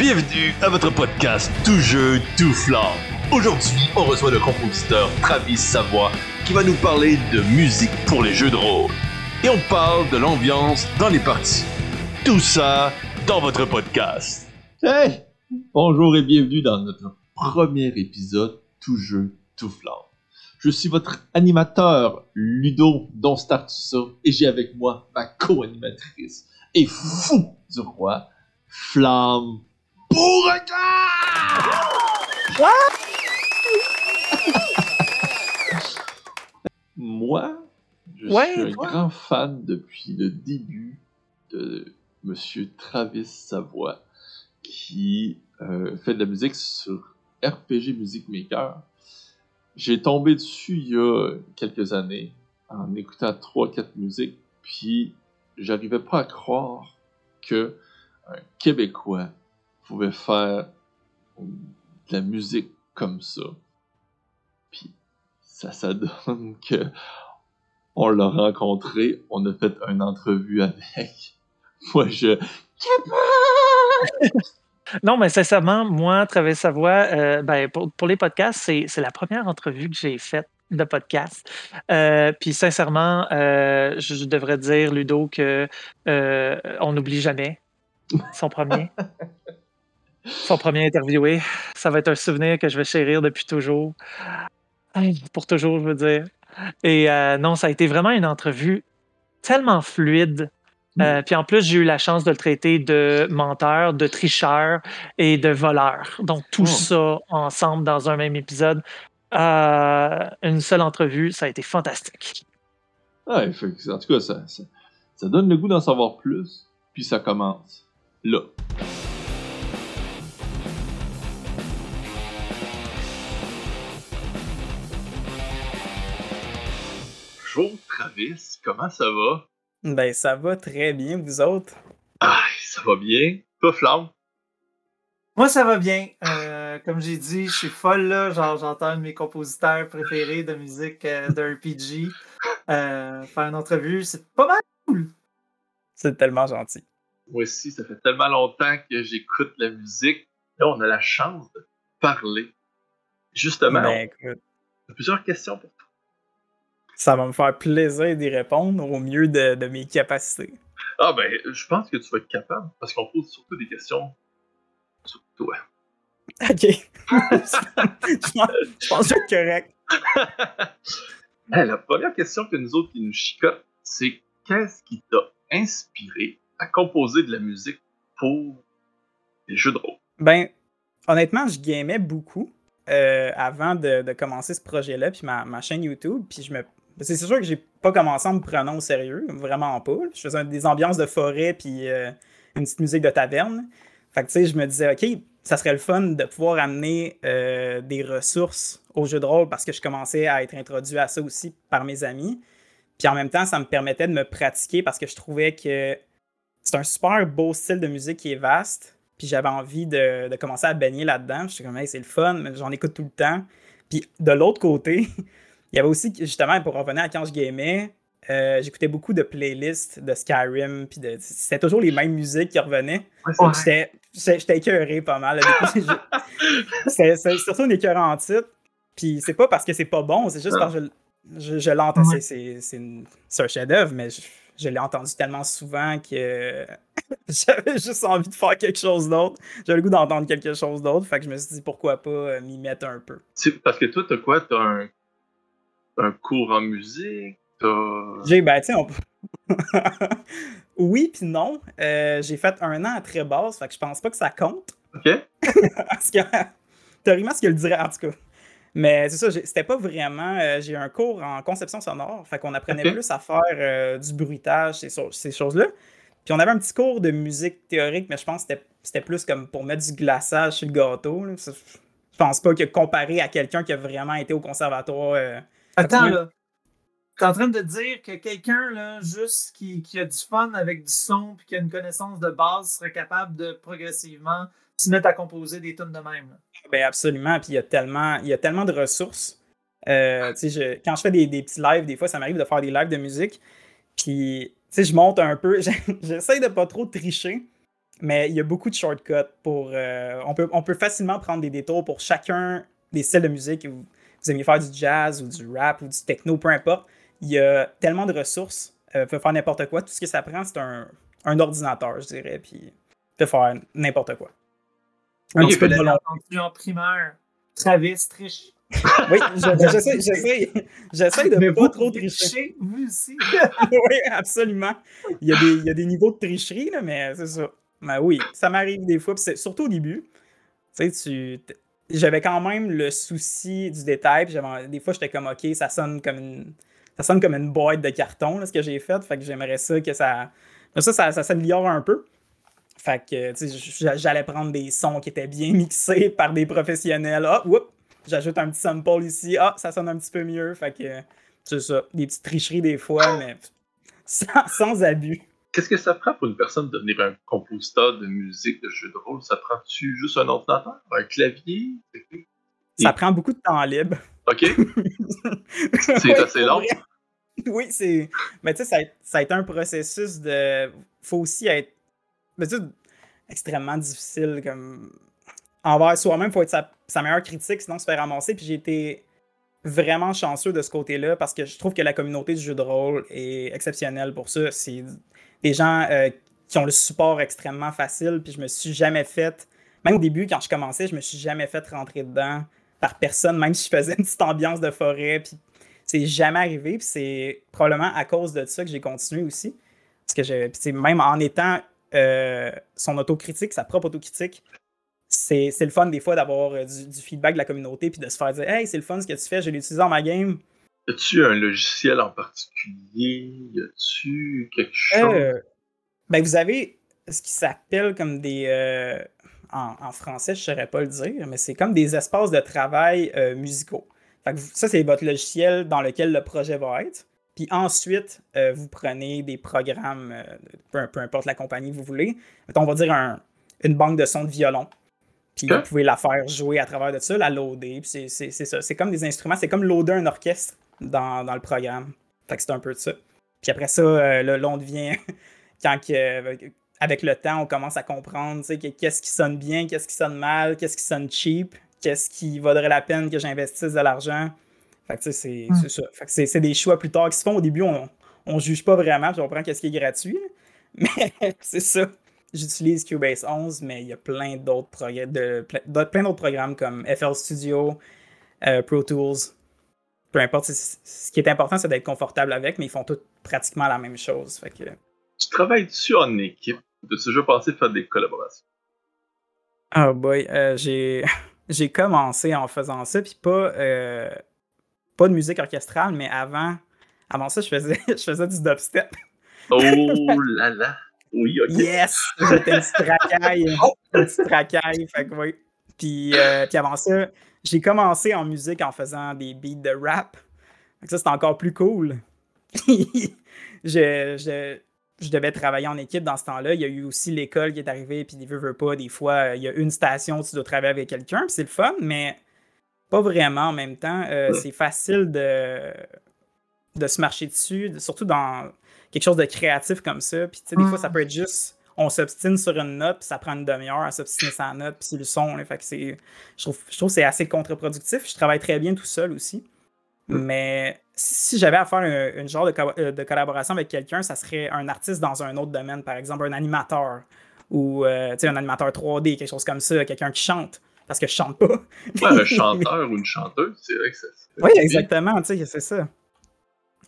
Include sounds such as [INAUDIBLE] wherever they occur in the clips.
Bienvenue à votre podcast Tout jeu, tout flamme. Aujourd'hui, on reçoit le compositeur Travis Savoie qui va nous parler de musique pour les jeux de rôle. Et on parle de l'ambiance dans les parties. Tout ça dans votre podcast. Hey! Bonjour et bienvenue dans notre premier épisode Tout jeu, tout flamme. Je suis votre animateur, Ludo, ça, et j'ai avec moi ma co-animatrice et fou du roi, Flamme Beauregard! Moi, je Ouais, suis un toi? grand fan depuis le début de Monsieur Travis Savoie, qui euh, fait de la musique sur RPG Music Maker. J'ai tombé dessus il y a quelques années en écoutant 3-4 musiques, puis j'arrivais pas à croire que un Québécois pouvait faire de la musique comme ça. Puis ça, ça [LAUGHS] donne que on l'a rencontré, on a fait une entrevue avec. [LAUGHS] Moi, je. [LAUGHS] Non, mais sincèrement, moi, Travis Savoie, euh, ben, pour, pour les podcasts, c'est c'est la première entrevue que j'ai faite de podcast. Euh, puis sincèrement, euh, je, je devrais dire, Ludo, que euh, on n'oublie jamais son premier. Son premier interviewé. Ça va être un souvenir que je vais chérir depuis toujours. Pour toujours, je veux dire. Et euh, non, ça a été vraiment une entrevue tellement fluide. Euh, puis en plus, j'ai eu la chance de le traiter de menteur, de tricheur et de voleur. Donc tout Oh. ça ensemble dans un même épisode. Euh, une seule entrevue, ça a été fantastique. Ouais, en tout cas, ça, ça, ça donne le goût d'en savoir plus, puis ça commence là. Bonjour Travis, comment ça va? Ben, ça va très bien, vous autres? Ah, ça va bien. Toi, Flamme? Moi, ça va bien. Euh, comme j'ai dit, je suis folle là. Genre, j'entends un de mes compositeurs préférés de musique euh, de RPG euh, faire une entrevue. C'est pas mal. C'est tellement gentil. Moi aussi, ça fait tellement longtemps que j'écoute la musique. Là, on a la chance de parler. Justement, Ben, écoute, on a plusieurs questions pour toi. Ça va me faire plaisir d'y répondre au mieux de, de mes capacités. Ah ben, je pense que tu vas être capable, parce qu'on pose surtout des questions sur toi. Ok. [LAUGHS] je pense que je suis correct. [LAUGHS] Hey, la première question que nous autres qui nous chicotent, c'est qu'est-ce qui t'a inspiré à composer de la musique pour les jeux de rôle? Ben, honnêtement, je gamais beaucoup euh, avant de, de commencer ce projet-là, puis ma, ma chaîne YouTube. Puis je me. C'est sûr que j'ai pas commencé en me prenant au sérieux, vraiment pas. Je faisais des ambiances de forêt, puis euh, une petite musique de taverne. Fait que tu sais, je me disais, OK, ça serait le fun de pouvoir amener euh, des ressources au jeu de rôle parce que je commençais à être introduit à ça aussi par mes amis. Puis en même temps, ça me permettait de me pratiquer parce que je trouvais que c'est un super beau style de musique qui est vaste. Puis j'avais envie de, de commencer à baigner là-dedans. J'étais comme, hey, c'est le fun, j'en écoute tout le temps. Puis de l'autre côté, [LAUGHS] il y avait aussi, justement, pour revenir à quand je gamais, euh, j'écoutais beaucoup de playlists de Skyrim. Puis de, c'était toujours les mêmes musiques qui revenaient. Ouais. J'étais, écœuré pas mal. [LAUGHS] C'est surtout une écœurant titre. Puis c'est pas parce que c'est pas bon, c'est juste parce que je, je, je l'entends. Ouais. c'est- une- un chef-d'œuvre, mais je, je l'ai entendu tellement souvent que [LAUGHS] j'avais juste envie de faire quelque chose d'autre. J'avais le goût d'entendre quelque chose d'autre. Fait que je me suis dit pourquoi pas euh, m'y mettre un peu. Parce que toi, t'as quoi? T'as un, un cours en musique? J'ai, ben, tu sais, on peut- [LAUGHS] oui, puis non. Euh, j'ai fait un an à très basse, fait que je pense pas que ça compte. OK? [LAUGHS] Parce que, théoriquement, ce qu'elle dirait, en tout cas. Mais c'est ça, c'était pas vraiment. euh, j'ai un cours en conception sonore, fait qu'on apprenait plus à faire euh, du bruitage, ces, so- ces choses-là. Puis on avait un petit cours de musique théorique, mais je pense que c'était- plus comme pour mettre du glaçage sur le gâteau. là. Je pense pas que comparé à quelqu'un qui a vraiment été au conservatoire. Attends, là. T'es en train de dire que quelqu'un, là, juste qui, qui a du fun avec du son puis qui a une connaissance de base serait capable de progressivement se mettre à composer des tunes de même. là. Ben absolument. Puis il y a tellement, il y a tellement de ressources. Euh, je- quand je fais des, des petits lives, des fois, ça m'arrive de faire des lives de musique. Puis, tu sais, je monte un peu. [LAUGHS] J'essaie de pas trop tricher. mais il y a beaucoup de shortcuts pour. euh, on, peut, on peut facilement prendre des détours pour chacun des styles de musique. Vous aimez faire du jazz ou du rap ou du techno, peu importe. Il y a tellement de ressources. Euh, vous pouvez faire n'importe quoi. Tout ce que ça prend, c'est un, un ordinateur, je dirais. Puis, pouvez faire n'importe quoi. Un petit peu de volonté. entendu en primaire. Travis triche. Oui, je- j'essaie, j'essaie, j'essaie de Mais pas vous trop tricher. tricher, vous aussi. [LAUGHS] oui, absolument. Il y, a des, il y a des niveaux de tricherie, là, mais c'est ça. Mais oui, ça m'arrive des fois, puis c'est surtout au début. Tu sais, tu. J'avais quand même le souci du détail, puis des fois j'étais comme ok, ça sonne comme une. Ça sonne comme une boîte de carton, là, ce que j'ai fait. Fait que j'aimerais ça que ça. Ça, ça, ça s'améliore un peu. Fait que, j'allais prendre des sons qui étaient bien [LAUGHS] mixés par des professionnels. Ah, whoop, j'ajoute un petit sample ici. Ah, ça sonne un petit peu mieux. Fait que, c'est ça. Des petites tricheries des fois, mais [LAUGHS] sans abus. Qu'est-ce que ça prend pour une personne de devenir un compositeur de musique, de jeux de rôle? Ça prend-tu juste un ordinateur, un clavier? Ça Et- prend beaucoup de temps libre. OK, [LAUGHS] c'est assez long. Oui, c'est. Mais tu sais, ça, a- ça a été un processus de. Faut aussi être. Mais tu sais, extrêmement difficile. Comme. Envers soi-même, faut être sa, sa meilleure critique, sinon se faire ramasser. Puis j'ai été vraiment chanceux de ce côté-là parce que je trouve que la communauté du jeu de rôle est exceptionnelle pour ça. C'est des gens euh, qui ont le support extrêmement facile. Puis je me suis jamais fait. Même au début, quand je commençais, je me suis jamais fait rentrer dedans par personne, même si je faisais une petite ambiance de forêt. Puis c'est jamais arrivé. Puis c'est probablement à cause de ça que j'ai continué aussi. Parce que sais, même en étant euh, son autocritique, sa propre autocritique, c'est, c'est le fun des fois d'avoir euh, du, du feedback de la communauté puis de se faire dire Hey, c'est le fun ce que tu fais, je l'ai utilisé dans ma game. As-tu un logiciel en particulier? Y a-tu quelque chose? Euh, ben, vous avez ce qui s'appelle comme des. euh, en, en français, je ne saurais pas le dire, mais c'est comme des espaces de travail euh, musicaux. Fait que vous- ça, c'est votre logiciel dans lequel le projet va être. Puis ensuite, vous prenez des programmes, peu, peu importe la compagnie que vous voulez. On va dire un- une banque de sons de violon. Puis vous pouvez la faire jouer à travers de ça, la loader. Puis c'est ça. C'est comme des instruments, c'est comme loader un orchestre dans, dans le programme. Fait que c'est un peu de ça. Puis après ça, euh, là, là, on devient. [LAUGHS] quand euh, avec le temps, on commence à comprendre qu'est-ce qui sonne bien, qu'est-ce qui sonne mal, qu'est-ce qui sonne cheap, qu'est-ce qui vaudrait la peine que j'investisse de l'argent. Fait que sais, c'est Mm. c'est ça. Fait que c'est des choix plus tard qui se font. Au début, on, on juge pas vraiment, puis on prend qu'est-ce qui est gratuit. [LAUGHS] Mais c'est ça. J'utilise Cubase 11, mais il y a plein d'autres de, plein d'autres- plein d'autres programmes comme FL Studio, euh, Pro Tools. Peu importe, ce qui est important, c'est d'être confortable avec, mais ils font tous pratiquement la même chose. Fait que, Tu travailles-tu en équipe? De ce jeu passé faire des collaborations? Oh boy, euh, j'ai [LAUGHS] j'ai commencé en faisant ça, puis pas, euh, pas de musique orchestrale, mais avant, avant ça, je faisais, [LAUGHS] je faisais du dubstep. Oh [LAUGHS] là là! Oui, ok. Yes! J'étais une petite racaille. Une petite racaille, fait que oui. Puis, euh, puis avant ça, j'ai commencé en musique en faisant des beats de rap. Que ça, c'était encore plus cool. [LAUGHS] je, je, je devais travailler en équipe dans ce temps-là. Il y a eu aussi l'école qui est arrivée, puis des veux, veux pas, des fois, euh, il y a une station, tu dois travailler avec quelqu'un, puis c'est le fun, mais pas vraiment en même temps. Euh. C'est facile de, de se marcher dessus, surtout dans quelque chose de créatif comme ça. Puis, tu sais, des fois, ça peut être juste, on s'obstine sur une note, puis ça prend une demi-heure à s'obstiner sur la note, puis c'est le son. là. fait que c'est, je trouve, je trouve que c'est assez contre-productif. Je travaille très bien tout seul aussi. Mais si j'avais à faire un, une genre de, co- euh, de collaboration avec quelqu'un, ça serait un artiste dans un autre domaine, par exemple un animateur ou euh, un animateur 3D, quelque chose comme ça, quelqu'un qui chante, parce que je chante pas. Ouais, un [LAUGHS] chanteur ou une chanteuse, c'est vrai que ça. ça- Oui, exactement, tu sais, c'est ça.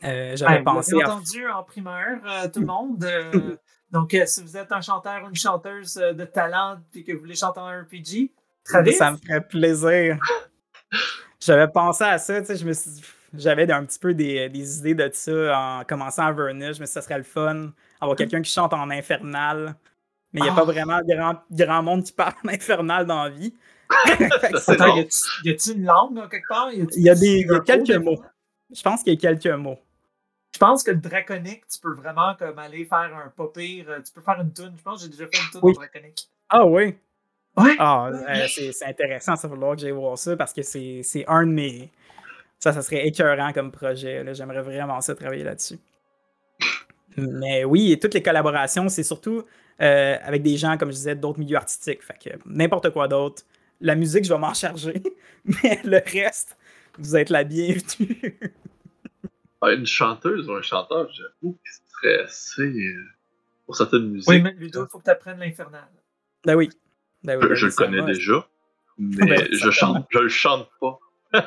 Euh, j'avais Ouais, pensé vous avez à entendu en primeur, euh, tout le [LAUGHS] monde. euh, donc, euh, si vous êtes un chanteur ou une chanteuse euh, de talent et que vous voulez chanter en RPG, Travis, Ça me ferait plaisir. J'avais pensé à ça, tu sais, je me suis- J'avais un petit peu des, des idées de ça en commençant à Vernish, mais ça serait le fun. Avoir quelqu'un qui chante en infernal. Mais il n'y a Ah. pas vraiment grand, grand monde qui parle [LAUGHS] en infernal dans la vie. C'est Attends, y a-tu une langue là, quelque part? Y a-tu Il y a, des, il y a un quelques mot? mots. Je pense qu'il y a quelques mots. Je pense que le draconique, tu peux vraiment comme aller faire un pas pire. euh, Tu peux faire une tune. Je pense que j'ai déjà fait une tune Oui. en draconique. Ah oui? Ouais. Ah, euh, c'est intéressant, ça va falloir que j'aille voir ça parce que c'est un de mes. Ça, ça serait écœurant comme projet. J'aimerais vraiment ça travailler là-dessus. Mais oui, et toutes les collaborations, c'est surtout euh, avec des gens, comme je disais, d'autres milieux artistiques. Fait que n'importe quoi d'autre. La musique, je vais m'en charger, [LAUGHS] mais le reste, vous êtes la bienvenue. Ah, une chanteuse ou un chanteur, j'avoue qui serait assez. pour certaines musiques. Oui, mais Ludo, il faut que tu apprennes l'infernal. Ben oui. Ben oui, je, ben je oui, le connais va. déjà. [LAUGHS] Mais Ben, je chante, je le chante pas. [LAUGHS]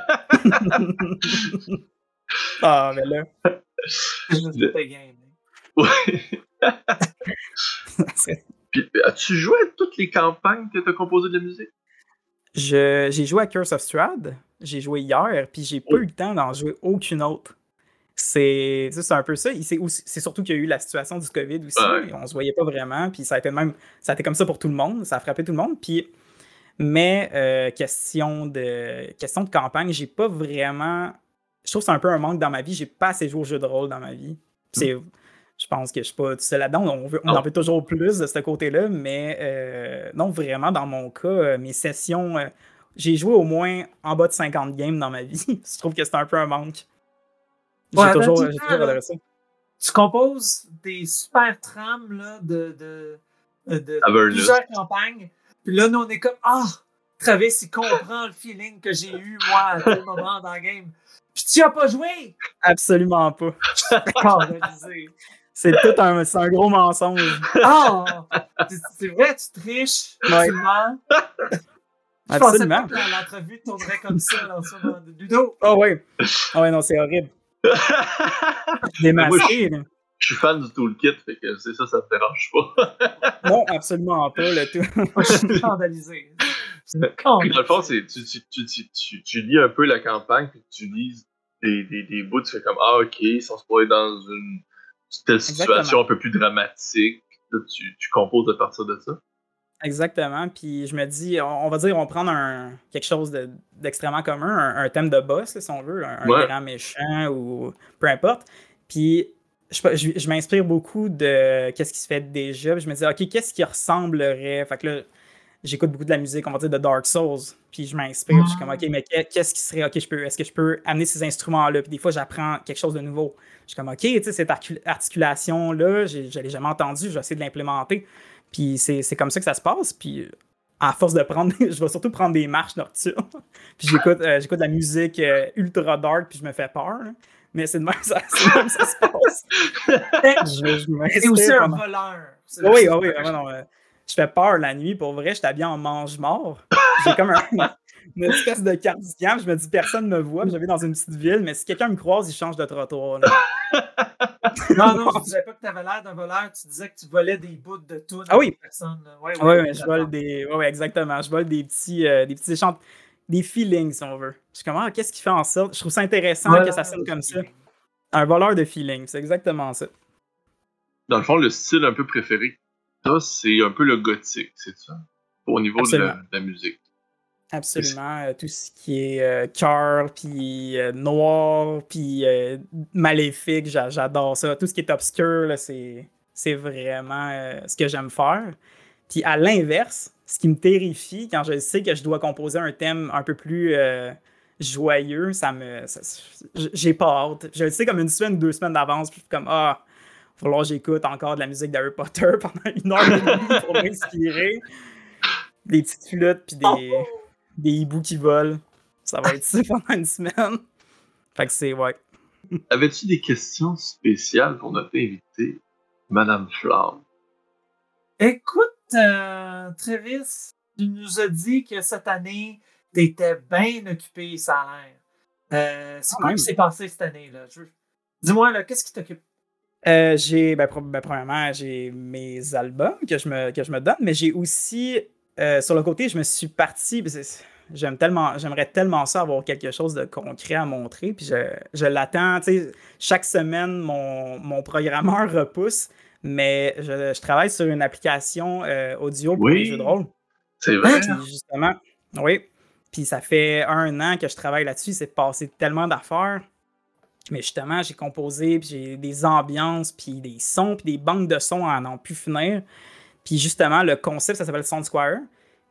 ah, mais là, Je ne Le- pas game. Ouais. c'est- Puis, as-tu joué à toutes les campagnes que tu as composé de la musique? Je- j'ai joué à Curse of Strahd, j'ai joué hier, puis j'ai pas eu le temps d'en jouer aucune autre. C'est un peu ça. C'est surtout qu'il y a eu la situation du COVID aussi. Ouais. On se voyait pas vraiment, puis ça a été même ça a été comme ça pour tout le monde, ça a frappé tout le monde. Puis, mais euh, question de question de campagne, j'ai pas vraiment. Je trouve que c'est un peu un manque dans ma vie. J'ai pas assez joué aux jeux de rôle dans ma vie. C'est, je pense que je suis pas tout seul là-dedans. On, veut- on Non. en veut toujours plus de ce côté-là, mais euh, non, vraiment, dans mon cas, euh, mes sessions, euh, j'ai joué au moins en bas de 50 games dans ma [LAUGHS] vie. je trouve que c'est un peu un manque. J'ai toujours, j'ai là. adoré ça. Tu composes des super trames là, de, de, de, de Avernus. plusieurs campagnes. Puis là, nous, on est comme Ah, Travis, il comprend le feeling que j'ai eu, moi, à tel moment dans le game. Puis tu as pas joué! Absolument pas. C'est tout un, c'est un gros mensonge. Ah! C'est- C'est vrai, tu triches. Ouais. [LAUGHS] absolument. Je pensais Absolument. pas que l'entrevue tournerait comme ça moment de Ludo. Oh oui. Oh ouais, non, c'est horrible. [LAUGHS] Démasqué. là. Je suis fan du toolkit, fait que c'est ça, ça me dérange pas. [LAUGHS] Non, absolument pas, le tout. Moi, je suis scandalisé. Dans le fond, tu, tu, tu, tu, tu, tu lis un peu la campagne, puis tu lis des, des, des bouts, tu fais comme Ah, ok, ils sont supposés dans une telle situation Exactement. un peu plus dramatique. Là, tu, tu composes à partir de ça. Exactement. Puis je me dis, on, on va dire, on va prendre un, quelque chose de- d'extrêmement commun, un, un thème de boss, si on veut, un, grand méchant ou peu importe. Puis je, je, je m'inspire beaucoup de qu'est-ce qui se fait déjà. Puis je me dis, OK, qu'est-ce qui ressemblerait? Fait que là, j'écoute beaucoup de la musique, on va dire, de Dark Souls. Puis je m'inspire, je suis comme, OK, mais qu'est- qu'est-ce qui serait, OK, je peux, est-ce que je peux amener ces instruments-là? Puis des fois, j'apprends quelque chose de nouveau. Je suis comme, OK, tu sais, cette articulation-là, j'ai- je l'ai jamais entendue, je vais essayer de l'implémenter. Puis c'est comme ça que ça se passe. Puis à force de prendre, [LAUGHS] je vais surtout prendre des marches nocturnes. [LAUGHS] puis j'écoute euh, j'écoute de la musique euh, ultra dark, puis je me fais peur. Mais c'est de même [LAUGHS] ça, même ça se passe. Je, je aussi un voleur. Oui, oui, oui. voleur. ouais, non, euh, je fais peur la nuit. Pour vrai, je suis habillé en mange-mort. J'ai comme un- une espèce de cardigan. Je me dis, personne ne me voit. puis Je vais dans une petite ville, mais si quelqu'un me croise, il change de trottoir. là. [LAUGHS] Non, non, je disais pas que tu avais l'air d'un voleur, tu disais que tu volais des bouts de tout. Ah oui. Personne. Ouais, Oui, ouais, je vole des. Ouais, ouais, exactement. Je vole des petits, euh, des petits échanges, des feelings, si on veut. Je suis comme, ah, qu'est-ce qui fait en sorte. Je trouve ça intéressant que ça sonne comme ça. Un voleur de feelings, c'est exactement ça. Dans le fond, le style un peu préféré que t'as, c'est un peu le gothique, c'est ça? Au niveau de la, Absolument. de la musique. Absolument. euh, tout ce qui est euh, cœur, puis euh, noir, puis euh, maléfique, j'a- j'adore ça. Tout ce qui est obscur, c'est c'est vraiment euh, ce que j'aime faire. Puis à l'inverse, ce qui me terrifie quand je sais que je dois composer un thème un peu plus euh, joyeux, ça me. J'ai pas hâte. Je le sais comme une semaine, deux semaines d'avance, puis je suis comme Ah, il va falloir que j'écoute encore de la musique d'Harry Potter [LAUGHS] pendant une heure et demie pour m'inspirer. Des petites flûtes, puis des, des hiboux qui volent. Ça va être ça [LAUGHS] pendant une semaine. Fait que c'est, ouais. Avais-tu des questions spéciales pour notre invitée, Madame Flamme? Écoute, euh, Travis, tu nous as dit que cette année, tu étais bien occupé, ça a l'air. Euh, c'est Quand quoi qui s'est passé cette année? là? Je veux- Dis-moi, là, qu'est-ce qui t'occupe? Euh, j'ai, ben, ben, premièrement, j'ai mes albums que je me, que je me donne, mais j'ai aussi, euh, sur le côté, je me suis parti. J'aime tellement, j'aimerais tellement ça avoir quelque chose de concret à montrer. Puis je, je l'attends. Chaque semaine, mon, mon programmeur [LAUGHS] repousse, mais je, je travaille sur une application euh, audio pour Oui. les jeux de rôle. C'est vrai? Puis justement, oui. Puis ça fait un an que je travaille là-dessus. C'est passé tellement d'affaires. Mais justement, j'ai composé, puis j'ai des ambiances, puis des sons, puis des banques de sons à n'en plus finir. Puis justement, le concept, ça s'appelle Sound Square.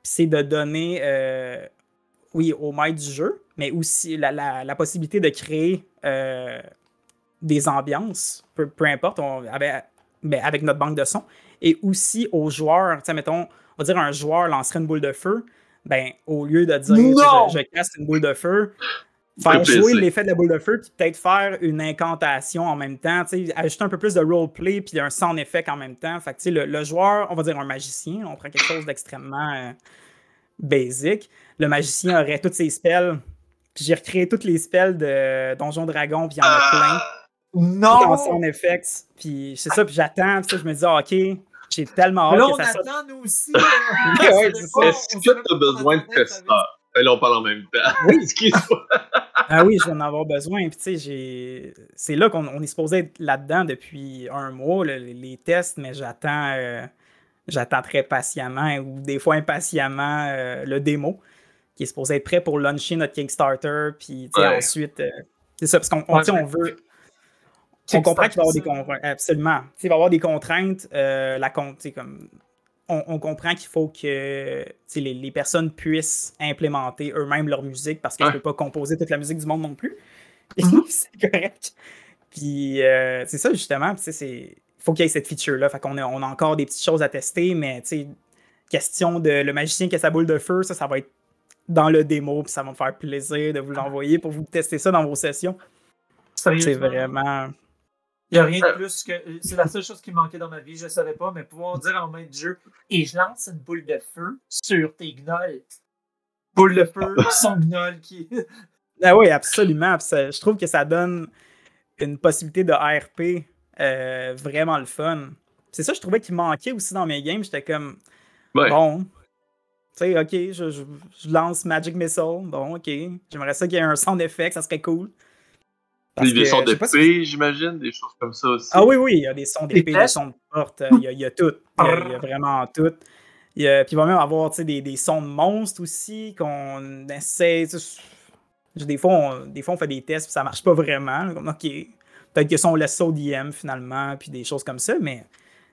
Puis c'est de donner, euh, oui, au maître du jeu, mais aussi la, la- la possibilité de créer euh, des ambiances, peu, peu importe. On, avec- ben, avec notre banque de son, et aussi aux joueurs. Tu sais, mettons, on va dire un joueur lancerait une boule de feu, ben, au lieu de dire je, je casse une boule de feu, faire jouer l'effet de la boule de feu, puis peut-être faire une incantation en même temps, tu sais, ajouter un peu plus de roleplay, puis un sound effect en même temps. Fait que, tu sais, le, le joueur, on va dire un magicien, on prend quelque chose d'extrêmement euh, basic. Le magicien aurait tous ses spells, puis j'ai recréé tous les spells de Donjon Dragon, puis il y en a plein Non! sound effects. Puis c'est ça, puis j'attends, puis ça, je me dis, ah, ok, j'ai tellement hâte là, que on ça sorte. attend, nous aussi. [LAUGHS] Est-ce que tu as besoin de testeurs? Et là, on parle en même temps. Oui. [LAUGHS] Excuse-moi. Ah oui, je vais en avoir besoin. Puis tu sais, j'ai. C'est là qu'on on est supposé être là-dedans depuis un mois, le- les, tests, mais j'attends. euh, J'attends très patiemment ou des fois impatiemment euh, le démo qui est supposé être prêt pour launcher notre Kickstarter. Puis tu sais, Ouais. ensuite, euh, c'est ça, parce qu'on on, on veut. On comprend qu'il va y avoir des contraintes. Absolument. Il va y avoir des contraintes. euh, la sais, comme, on, on comprend qu'il faut que les, les personnes puissent implémenter eux-mêmes leur musique parce que Ouais. je ne peux pas composer toute la musique du monde non plus. [LAUGHS] Mhm. c'est correct. Puis euh, c'est ça, justement. Il faut qu'il y ait cette feature-là. Fait qu'on a, on a encore des petites choses à tester, mais question de le magicien qui a sa boule de feu, ça, ça va être dans le démo, puis ça va me faire plaisir de vous l'envoyer pour vous tester ça dans vos sessions. C'est vraiment. Il n'y a rien de plus que. C'est la seule chose qui me manquait dans ma vie, je ne savais pas, mais pouvoir dire en main de jeu et je lance une boule de feu sur tes gnolls. Boule de feu, [LAUGHS] son gnoll qui. [LAUGHS] Ah oui, absolument. Ça- je trouve que ça donne une possibilité de ARP euh, vraiment le fun. C'est ça, je trouvais qu'il manquait aussi dans mes games. J'étais comme, Ouais. bon, tu sais, ok, je, je- je lance Magic Missile. Bon, ok. J'aimerais ça qu'il y ait un sound effect, ça serait cool. Parce Des, que, sons paix, j'imagine, des choses comme ça aussi. Ah oui, oui, il y a des sons d'épée, des sons de porte, euh, il y a, il y a tout. Il y a, il y a vraiment tout. Il y a- puis il va même avoir tu sais, des, des sons de monstres aussi qu'on essaie. Des fois, on, des fois, on fait des tests puis ça marche pas vraiment. Comme, OK, peut-être que ça, on laisse ça au DM finalement, puis des choses comme ça, mais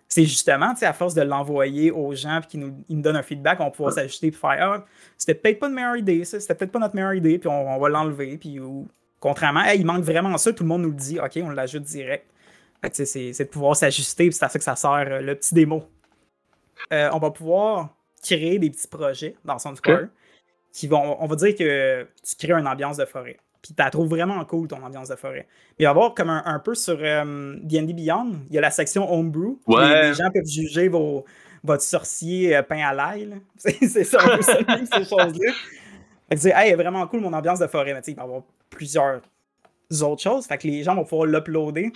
c'est justement, tu sais, à force de l'envoyer aux gens puis qu'ils nous, ils nous donnent un feedback, on va pouvoir s'ajuster puis faire Ah, c'était peut-être pas une meilleure idée, ça, c'était peut-être pas notre meilleure idée, puis on, on va l'enlever, puis ou, contrairement, Hey, il manque vraiment ça, tout le monde nous le dit, OK, on l'ajoute direct. C'est de pouvoir s'ajuster, c'est à ça que ça sert euh, le petit démo. Euh, on va pouvoir créer des petits projets dans SoundSquare qui vont, on va dire que tu crées une ambiance de forêt. Puis tu la trouves vraiment cool, ton ambiance de forêt. Puis il va y avoir comme un, un peu sur euh, D&D Beyond, il y a la section Homebrew. Ouais. Les, gens peuvent juger vos, votre sorcier euh, peint à l'ail. [LAUGHS] C'est c'est ça, un peu ça, même, ces [LAUGHS] choses-là. Fait que tu dis, hey, vraiment cool mon ambiance de forêt. Mais tu sais, il va y avoir plusieurs autres choses. Fait que les gens vont pouvoir l'uploader.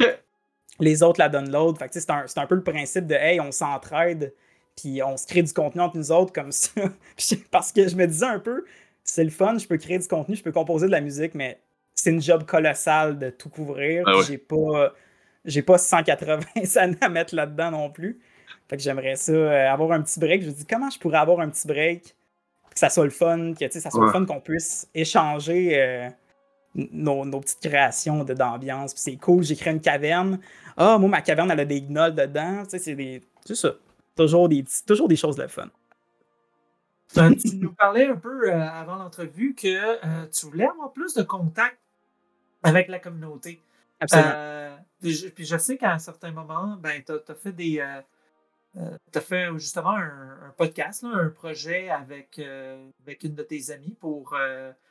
Les autres la download. Fait que c'est un, c'est un peu le principe de, hey, on s'entraide. Puis on se crée du contenu entre nous autres comme ça. [LAUGHS] Parce que je me disais un peu, c'est le fun, je peux créer du contenu, je peux composer de la musique, mais c'est une job colossale de tout couvrir. Ah ouais. J'ai pas, j'ai pas 180 [LAUGHS] années à mettre là-dedans non plus. Fait que j'aimerais ça, euh, avoir un petit break. Je me dis, comment je pourrais avoir un petit break, que ça soit le fun, que tu sais, ça soit le fun qu'on puisse échanger euh, nos, nos petites créations de- d'ambiance. Puis c'est cool, j'ai créé une caverne. Ah, moi, ma caverne, elle a des gnolls dedans. Tu sais, c'est des. C'est ça. Toujours des, petits- toujours des choses de fun. Euh, tu nous parlais un peu euh, avant l'entrevue que euh, tu voulais avoir plus de contact avec la communauté. Absolument. Euh, puis, je, puis je sais qu'à un certain moment, ben, tu as, fait des. T'as fait justement un, un podcast, là, un projet avec, avec une de tes amies pour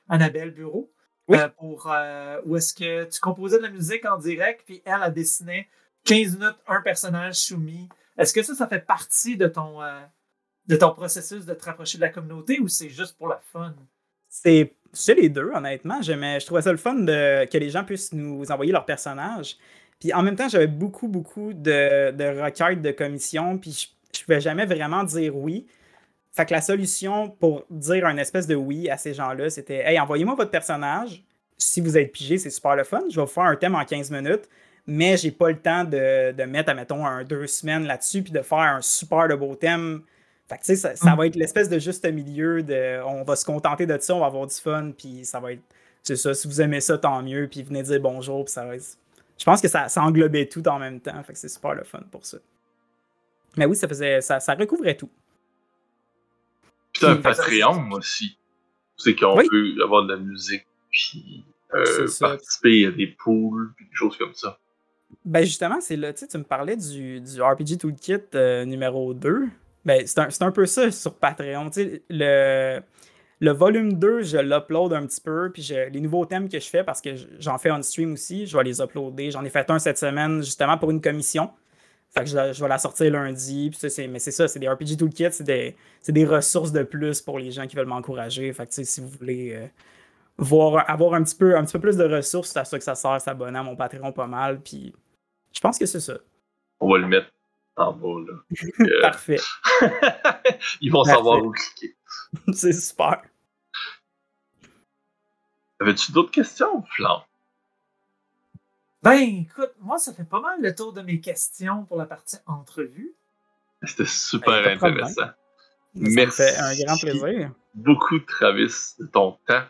Annabelle Bureau. Oui. Euh, pour, euh, où est-ce que tu composais de la musique en direct, puis elle, a dessiné 15 minutes un personnage soumis. Est-ce que ça, ça fait partie de ton, euh, de ton processus de te rapprocher de la communauté ou c'est juste pour la fun? C'est les deux, honnêtement. J'aimais, je trouvais ça le fun de, que les gens puissent nous envoyer leurs personnages. Puis en même temps, j'avais beaucoup, beaucoup de, de requêtes de commissions, puis je, je pouvais jamais vraiment dire oui. Fait que la solution pour dire un espèce de oui à ces gens-là, c'était Hey, envoyez-moi votre personnage. Si vous êtes pigé, c'est super le fun. Je vais vous faire un thème en 15 minutes, mais j'ai pas le temps de, de mettre, admettons, un deux semaines là-dessus, puis de faire un super de beau thème fait que, tu sais, ça, ça Mm. va être l'espèce de juste milieu de on va se contenter de ça, on va avoir du fun, puis ça va être. C'est ça, si vous aimez ça, tant mieux, puis venez dire bonjour, puis ça va être. Je pense que ça, ça englobait tout en même temps, fait que c'est super le fun pour ça. Mais oui, ça faisait. Ça, ça recouvrait tout. Puis un Patreon aussi. C'est qu'on Oui. peut avoir de la musique, puis euh, C'est participer à des pools, puis des choses comme ça. Ben justement, c'est là, tu me parlais du, du RPG Toolkit euh, numéro 2. Ben, c'est un, c'est un peu ça sur Patreon. Le, le volume 2, je l'upload un petit peu, puis je- les nouveaux thèmes que je fais, parce que j'en fais on stream aussi, je vais les uploader. J'en ai fait un cette semaine, justement, pour une commission. Fait que je, je vais la sortir lundi. Puis ça, mais c'est ça, c'est des RPG Toolkits, c'est des, des ressources de plus pour les gens qui veulent m'encourager. Fait que si vous voulez euh, voir, avoir un petit, peu, un petit peu plus de ressources, c'est à ça que ça sert, s'abonner à mon Patreon pas mal. Puis je pense que c'est ça. On va le mettre en bas, là. Euh, Parfait. [LAUGHS] Ils vont Parfait. savoir où cliquer. [LAUGHS] c'est super. Avais-tu d'autres questions, Flan? Ben, écoute, moi, ça fait pas mal le tour de mes questions pour la partie entrevue. C'était super Ben, problème. intéressant. Ça me Merci. fait un grand plaisir. Beaucoup, Travis, de ton temps,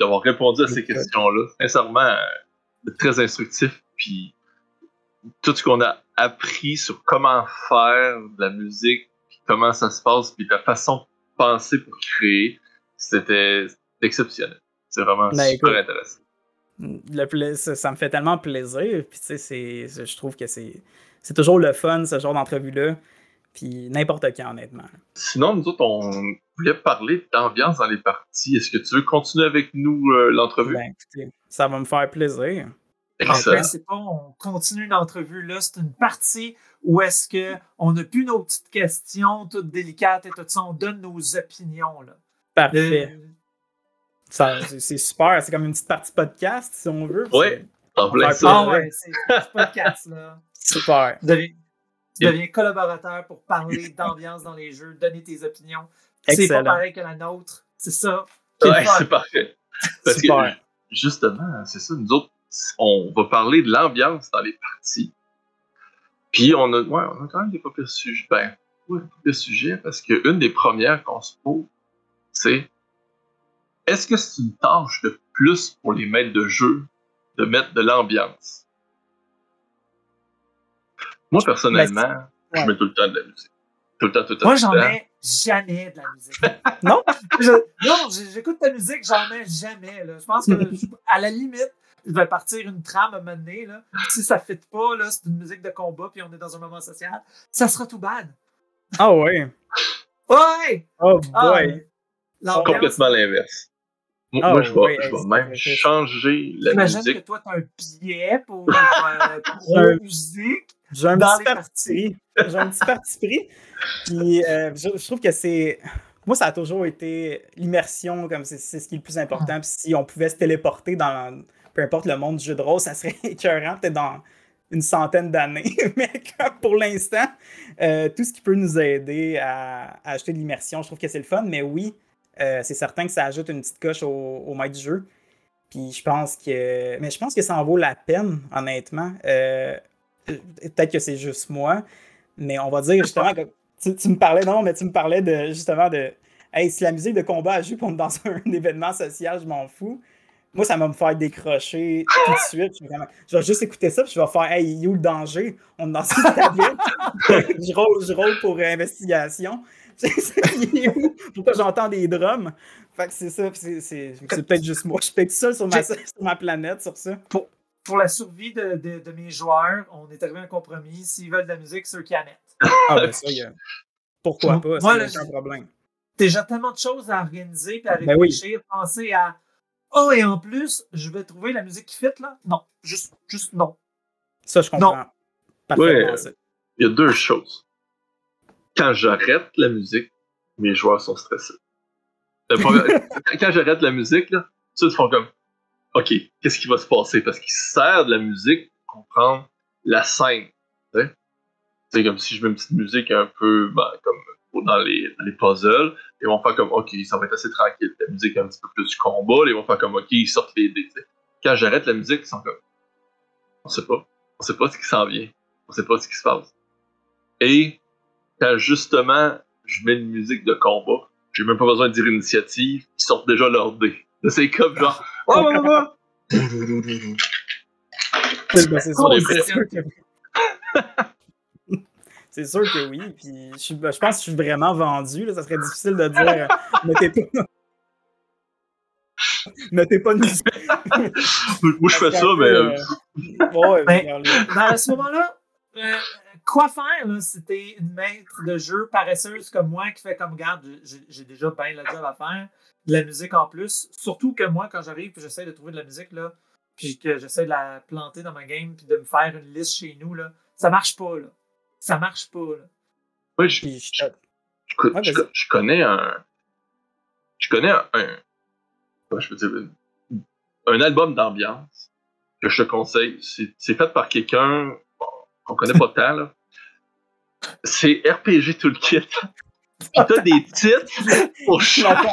d'avoir répondu à ces questions-là. Sincèrement, euh, très instructif. Puis tout ce qu'on a appris sur comment faire de la musique, puis comment ça se passe, puis ta façon de penser pour créer, c'était exceptionnel. C'est vraiment Ben, super écoute. intéressant. Le ça, ça me fait tellement plaisir. Puis, tu sais, je trouve que c'est c'est toujours le fun, ce genre d'entrevue-là. Puis, n'importe quand, honnêtement. Sinon, nous autres, on voulait parler d'ambiance dans les parties. Est-ce que tu veux continuer avec nous euh, l'entrevue? Ben, écoutez, ça va me faire plaisir. En Excellent. c'est pas on continue l'entrevue là, c'est une partie où est-ce que on n'a plus nos petites questions toutes délicates et tout ça, on donne nos opinions là. Parfait. Euh, c'est c'est super. C'est comme une petite partie podcast, si on veut. Ouais. En plein Ouais, ça. ah Ouais. c'est podcast là. Super. Tu deviens, tu deviens collaborateur pour parler [LAUGHS] d'ambiance dans les jeux, donner tes opinions. C'est pas pareil que la nôtre. C'est ça. Ouais, c'est parfait. Parce Super. que, justement, c'est ça, nous autres, on va parler de l'ambiance dans les parties. Puis, on a, ouais, on a quand même des pas pires sujets. Ben, ouais, des pas pires sujets, parce qu'une des premières qu'on se pose, c'est est-ce que c'est une tâche de plus pour les maîtres de jeu de mettre de l'ambiance? Moi, personnellement, je ouais. mets tout le temps de la musique. Tout le temps, tout le temps. Moi, j'en mets jamais de la musique. [LAUGHS] Non? Je- non, j'écoute ta musique, j'en mets jamais. Là. Je pense que, [LAUGHS] je- à la limite, je vais partir une trame à un moment donné. Là. Si ça ne fit pas, là, c'est une musique de combat, puis on est dans un moment social, ça sera tout bad. Ah ouais. Ouais! Oh Ah, boy. l'ambiance, Complètement l'inverse. Moi, Ah, moi, je vais, ouais, je vais même changer la J'imagine que musique. toi, tu as un billet pour euh, musique. J'ai un Dans petit parti pris. J'ai un petit parti pris. Puis euh, je, je trouve que c'est. Moi, ça a toujours été l'immersion, comme c'est c'est ce qui est le plus important. Puis si on pouvait se téléporter dans peu importe le monde du jeu de rôle, ça serait [LAUGHS] écœurant, peut-être dans une centaine d'années. [LAUGHS] Mais comme pour l'instant, euh, tout ce qui peut nous aider à, à ajouter de l'immersion, je trouve que c'est le fun. Mais oui, euh, c'est certain que ça ajoute une petite coche au, au maître du jeu. Puis je pense que. Mais je pense que ça en vaut la peine, honnêtement. Euh, peut-être que c'est juste moi, mais on va dire justement que tu, me parlais, non, mais tu me parlais de justement de si la musique de combat a joué pour dans [LAUGHS] un, événement social, je m'en fous. Moi, ça va me faire décrocher tout de suite. Je vais, juste écouter ça, puis je vais faire Hey, où le danger? On est dans une [LAUGHS] tablette. [LAUGHS] je, roule, je roule pour investigation. [LAUGHS] Il est où? Pourquoi j'entends des drums? Fait que c'est ça, c'est, c'est, c'est peut-être juste moi. Je suis peut-être seul sur ma, sur ma planète sur ça. Pour la survie de, de- de mes joueurs, on est arrivé à un compromis. S'ils veulent de la musique, c'est eux qui la mettent. Ah, [LAUGHS] ben ça, il y a- pourquoi pas? C'est aucun problème. déjà tellement de choses à organiser puis à Ben oui. réfléchir, penser à Oh, et en plus, je vais trouver la musique qui fit là. Non, juste, juste non. Ça, je comprends. Parfaitement Ouais. ça. Il y a deux choses. Quand j'arrête la musique, mes joueurs sont stressés. Premier- [LAUGHS] quand j'arrête la musique, là, ils font comme OK, qu'est-ce qui va se passer? Parce qu'ils servent de la musique pour comprendre la scène. C'est comme si je mets une petite musique un peu ben, comme dans les, dans les puzzles. Ils vont faire comme OK, ça va être assez tranquille. La musique un petit peu plus du combat. ils vont faire comme OK, ils sortent les dés. Quand j'arrête la musique, ils sont comme On sait pas. On sait pas ce qui s'en vient. On sait pas ce qui se passe. Et quand justement je mets une musique de combat, j'ai même pas besoin de dire initiative, ils sortent déjà leur dé. C'est comme genre Oh, oh, oh, oh. C'est ben, sûr, que... [LAUGHS] Sûr que oui. Puis je, suis- ben, je pense que je suis vraiment vendu. Là. Ça serait difficile de dire euh, [LAUGHS] mettez pas. Notez [LAUGHS] pas de musique. Moi, je fais ça, mais. euh, Ouais, Mais- regarde, Dans à ce moment-là, euh, quoi faire là, si t'es une maître de jeu paresseuse comme moi qui fait comme garde, j'ai- déjà bien le job à faire, de la musique en plus. Surtout que moi, quand j'arrive et j'essaie de trouver de la musique, là, puis que j'essaie de la planter dans ma game puis de me faire une liste chez nous, là, ça marche pas. Là. Ça marche pas. Là. ouais, je, Puis je- je, Ouais, je, connais un. Je connais un. un- je peux dire. Un album d'ambiance que je te conseille. C'est fait par quelqu'un qu'on connaît pas tant, là. C'est RPG Toolkit. Puis t'as des titres pour chaque,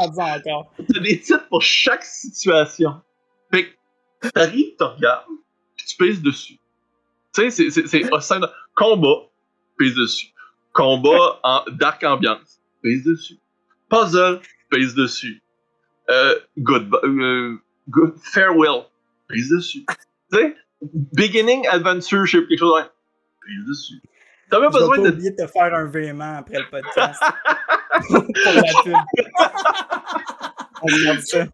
t'as des titres pour chaque situation. Fait que t'arrives, tu regardes, puis tu pèses dessus. Tu sais, c'est- au sein de combat, pèse dessus. Combat en dark ambiance, pèse dessus. Puzzle, pèse dessus. Euh, good, euh, good, farewell, pèse dessus. Tu sais, beginning adventure, je sais quelque chose pèse dessus. T'as même besoin de de te faire un véhément après le podcast. [LAUGHS] pour la pub. [LAUGHS] On regarde ça.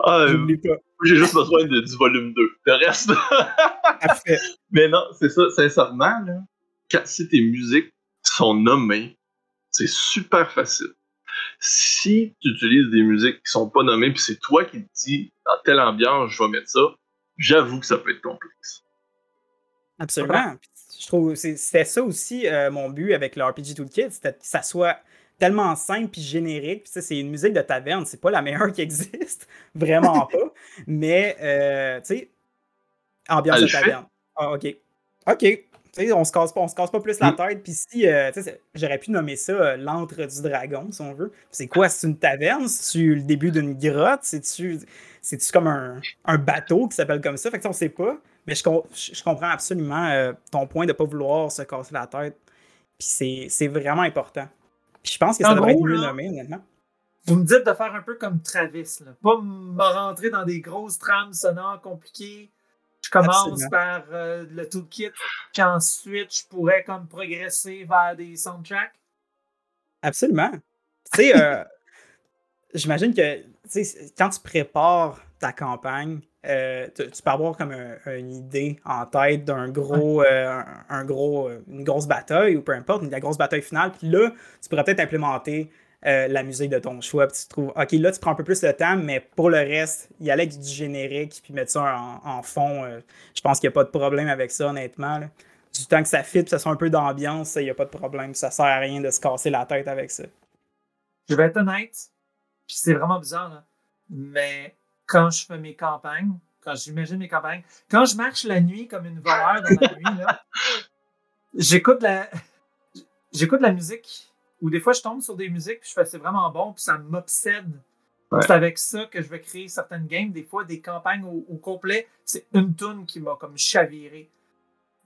Ah, euh, J'oublie pas. j'ai juste besoin de, du volume 2. Le reste. [LAUGHS] Mais non, c'est ça, sincèrement, là, quand, si tes musiques sont nommées, c'est super facile. Si tu utilises des musiques qui sont pas nommées, puis c'est toi qui te dis, dans telle ambiance, je vais mettre ça, j'avoue que ça peut être complexe. Absolument. Je trouve c'est- c'était ça aussi euh, mon but avec le RPG Toolkit, c'était que ça soit tellement simple puis générique. Puis c'est une musique de taverne, c'est pas la meilleure [LAUGHS] qui existe, vraiment pas. Mais euh, tu sais, ambiance de taverne. Ah, ok, ok. Tu on se casse pas, on se casse pas plus la Mm. tête. Puis si, euh, tu c'est- j'aurais pu nommer ça euh, l'antre du dragon, si on veut. C'est quoi? C'est une taverne? C'est le début d'une grotte? C'est-tu, c'est-tu comme un, un bateau qui s'appelle comme ça? Fait que ça, on sait pas. Mais je, je comprends absolument euh, ton point de ne pas vouloir se casser la tête. Puis c'est, vraiment important. Puis je pense que ça En devrait gros, être mieux là, nommé, honnêtement. Vous me dites de faire un peu comme Travis, là. pas me rentrer dans des grosses trames sonores compliquées. Je commence Absolument. par euh, le toolkit, puis ensuite je pourrais comme progresser vers des soundtracks. Absolument. Tu sais, euh, [LAUGHS] j'imagine que quand tu prépares ta campagne, euh, tu, tu peux avoir comme un- une idée en tête d'un gros, euh, un, un gros, euh, une grosse bataille ou peu importe, la grosse bataille finale. Puis là, tu pourrais peut-être implémenter euh, la musique de ton choix. Puis tu trouves, ok, là, tu prends un peu plus de temps, mais pour le reste, y aller avec du générique puis mettre ça en, en fond. euh, je pense qu'il n'y a pas de problème avec ça, honnêtement. là. Du temps que ça fit, puis ça soit un peu d'ambiance, il n'y a pas de problème. Ça sert à rien de se casser la tête avec ça. Je vais être honnête, puis c'est vraiment bizarre, là, mais quand je fais mes campagnes, quand j'imagine mes campagnes, quand je marche la nuit comme une voleur dans la nuit, là, j'écoute la, j'écoute la musique, ou des fois je tombe sur des musiques, puis je fais c'est vraiment bon, puis ça m'obsède. Ouais. C'est avec ça que je vais créer certaines games, des fois des campagnes au, au complet, c'est une tune qui m'a comme chaviré.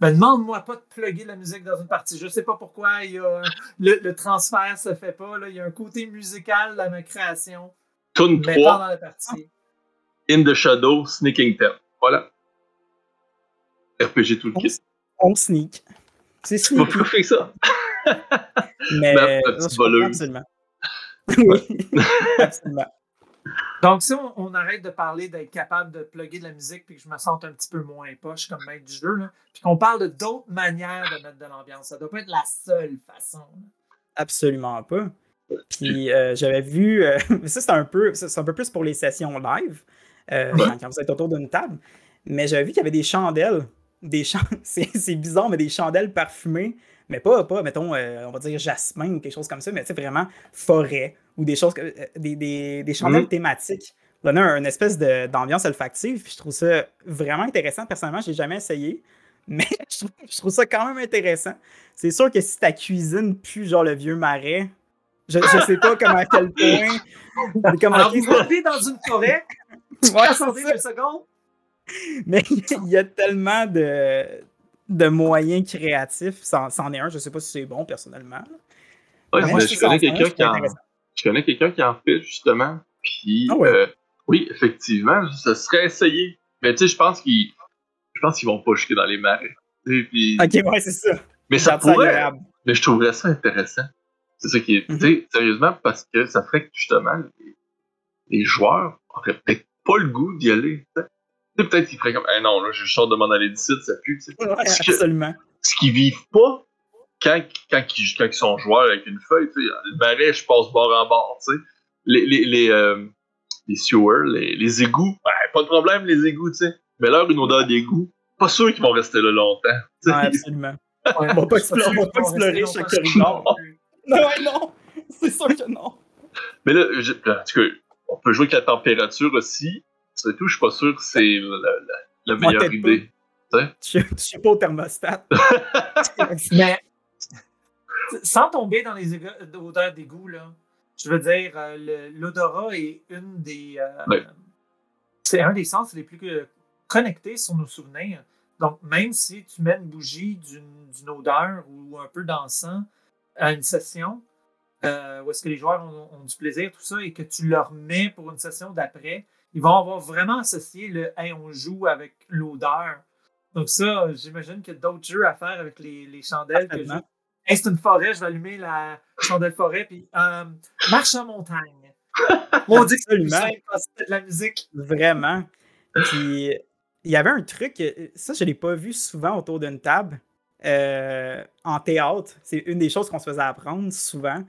Ben, demande-moi pas de plugger la musique dans une partie. Je sais pas pourquoi il y a le, le transfert se fait pas. Là. Il y a un côté musical dans ma création, Tune mais 3, pas dans la partie. In the Shadow, Sneaking Ten. Voilà. RPG Toolkit. On sneak. C'est vas sneaky. pas faire ça. [LAUGHS] Mais petite non, voleuse. absolument. [LAUGHS] oui, absolument. Donc, si on, on arrête de parler d'être capable de plugger de la musique puis que je me sente un petit peu moins poche comme maître du jeu, là, puis qu'on parle de d'autres manières de mettre de l'ambiance, ça doit pas être la seule façon. Absolument pas. Puis euh, j'avais vu, euh, [LAUGHS] mais ça c'est un peu, ça, c'est un peu plus pour les sessions live, euh, Ouais. quand, vous êtes autour d'une table. Mais j'avais vu qu'il y avait des chandelles, des chan- [LAUGHS] c'est, bizarre, mais des chandelles parfumées, mais pas, pas mettons, euh, on va dire jasmin ou quelque chose comme ça, mais tu sais vraiment forêt ou des choses, que- euh, des, des, des chandelles Mhm. thématiques. Donner un- une espèce d'ambiance olfactive, puis je trouve ça vraiment intéressant. Personnellement, je l'ai jamais essayé, [LAUGHS] mais je trouve, je trouve ça quand même intéressant. C'est sûr que si ta cuisine pue genre le vieux marais, je, je sais pas comment à quel point. [LAUGHS] Comment, Alors, vous dans une forêt, [LAUGHS] Ouais, secondes, Mais il y a tellement de, de moyens créatifs. C'en c'en est un, je sais pas si c'est bon personnellement. Ouais, Mais mais moi, je, connais ce quelqu'un qui en, je connais quelqu'un qui en fait justement. Puis, Ah ouais. euh, oui, effectivement, ça serait essayé. Mais tu sais, je pense qu'ils, je pense qu'ils vont pas jusque dans les marais. Puis- Ok, ouais, c'est ça. mais ça pourrait. agréable. Mais je trouverais ça intéressant. C'est ça qui est. Mhm. Tu sais, sérieusement, parce que ça ferait que justement, les, les joueurs auraient peut-être pas le goût d'y aller. peut-être qu'ils feraient comme, eh non, là, je sors de m'en aller d'ici, ça pue. que- absolument. Ce qu'ils vivent pas quand, quand, ils, quand ils sont joueurs avec une feuille, tu sais, le marais, je passe bord en bord, tu sais. Les, les, les, euh, les sewers, les, les égouts, ouais, pas de problème, les égouts, tu sais. Mais leur, une odeur d'égout, pas sûr qu'ils vont rester là longtemps. Ouais, absolument. Ouais, On va pas explorer- on va pas explorer chaque corridor. Non, non. C'est sûr que non. Mais là, je- en tout cas, on peut jouer avec la température aussi. C'est tout, je suis pas sûr que c'est la, la- la Moi, meilleure idée. Je je suis pas au thermostat. [LAUGHS] Mais sans tomber dans les odeurs d'égout, là, je veux dire, euh, l'odorat est une des. euh. C'est un des sens les plus euh, connectés sur nos souvenirs. Donc, même si tu mets une bougie d'une odeur ou un peu d'encens à une session, euh, où est-ce que les joueurs ont, ont du plaisir, tout ça, et que tu leur mets pour une session d'après, ils vont avoir vraiment associé le Hey, on joue avec l'odeur. Donc, ça, j'imagine qu'il y a d'autres jeux à faire avec les, les chandelles. Que je... Hey, c'est une forêt, je vais allumer la chandelle forêt, puis euh, marche en montagne. [LAUGHS] On dit que c'est de la musique. Vraiment. Puis, il y avait un truc, ça, je l'ai pas vu souvent autour d'une table. euh, en théâtre, c'est une des choses qu'on se faisait apprendre souvent.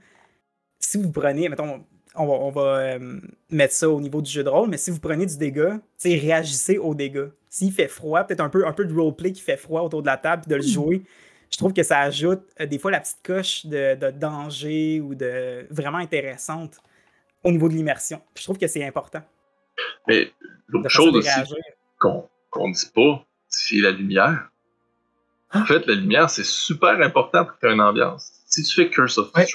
Si vous prenez, mettons, on va, on va euh, mettre ça au niveau du jeu de rôle, mais si vous prenez du dégât, réagissez aux dégâts. S'il fait froid, peut-être un peu, un peu de roleplay qui fait froid autour de la table, puis de le jouer, je trouve que ça ajoute euh, des fois la petite coche de, de danger ou de vraiment intéressante au niveau de l'immersion. Je trouve que c'est important. Mais l'autre chose aussi qu'on qu'on dit pas, c'est la lumière. En fait, la lumière, c'est super important pour créer une ambiance. Si tu fais Curse of Ouais.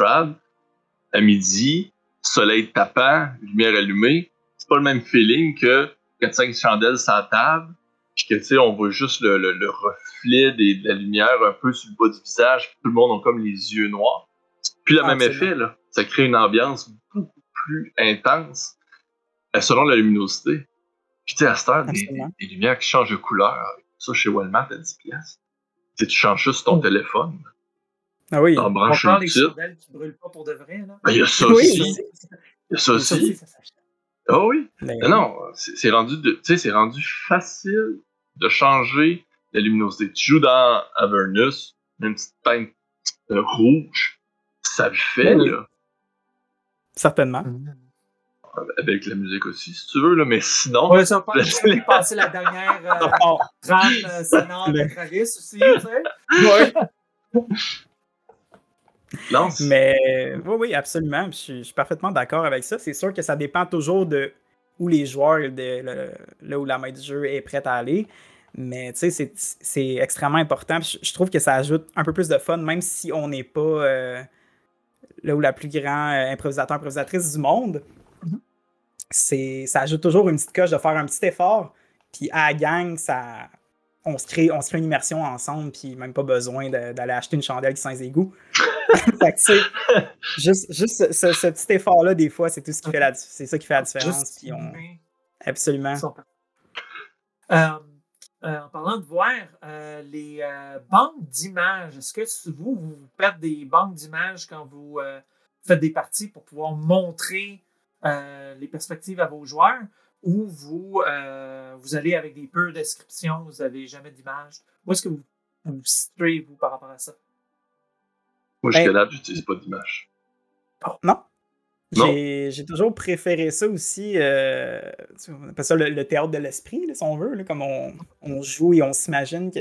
À midi, soleil tapant, lumière allumée, c'est pas le même feeling que 4-5 chandelles sur la table, puis que, tu sais, on voit juste le, le- le reflet des- de la lumière un peu sur le bas du visage, puis tout le monde a comme les yeux noirs. C'est plus le Ah, même effet, là. Ça crée une ambiance beaucoup plus intense euh, selon la luminosité. Puis, tu sais, à cette heure, des, lumières qui changent de couleur, ça, chez Walmart, à 10 piastres. Tu sais, tu changes juste ton Oh. téléphone, Ah oui. On branches prend une les petite. chandelles qui brûlent pas pour de vrai. Là. Ben, il y a ça Oui, aussi. oui. Il y a ça aussi, ça. Ah oui. Mais- Non, non, c'est rendu, de- tu sais, c'est rendu facile de changer la luminosité. Tu joues dans Avernus, une petite teinte euh, rouge, ça le fait, Oui, oui. là. Certainement. Avec la musique aussi, si tu veux, là, mais sinon, Ouais, ça va pas je vais passer la dernière euh, Oh, [LAUGHS] trame euh, sonore de Le- Travis aussi, tu sais. ouais. Mais oui, oui, absolument. Je suis, je suis parfaitement d'accord avec ça. C'est sûr que ça dépend toujours de où les joueurs, de, le- là où la maître du jeu est prête à aller. Mais tu sais, c'est- c'est extrêmement important. Je, je trouve que ça ajoute un peu plus de fun, même si on n'est pas euh, là où la plus grand euh, improvisateur, improvisatrice du monde. Mhm. C'est, ça ajoute toujours une petite coche de faire un petit effort. Puis à la gang, ça, on, se crée, on se crée une immersion ensemble, puis même pas besoin d'aller acheter une chandelle qui sent les égouts. [LAUGHS] fait que, tu sais, juste, juste ce, petit effort-là, des fois, c'est tout ce qui fait la, c'est ça qui fait la différence. Puis on-. Absolument. Euh, euh, en parlant de voir, euh, les euh, banques d'images, est-ce que vous, vous faites des banques d'images quand vous euh, faites des parties pour pouvoir montrer euh, les perspectives à vos joueurs? Ou vous, euh, vous allez avec des peu descriptions, vous n'avez jamais d'images? Où est-ce que vous vous situez, vous, par rapport à ça? moi, jusqu'à Ben- là, j'utilise pas d'image. Non. Non. J'ai j'ai toujours préféré ça aussi. euh, on appelle ça le, le théâtre de l'esprit, là, si on veut, là, comme on, on joue et on s'imagine.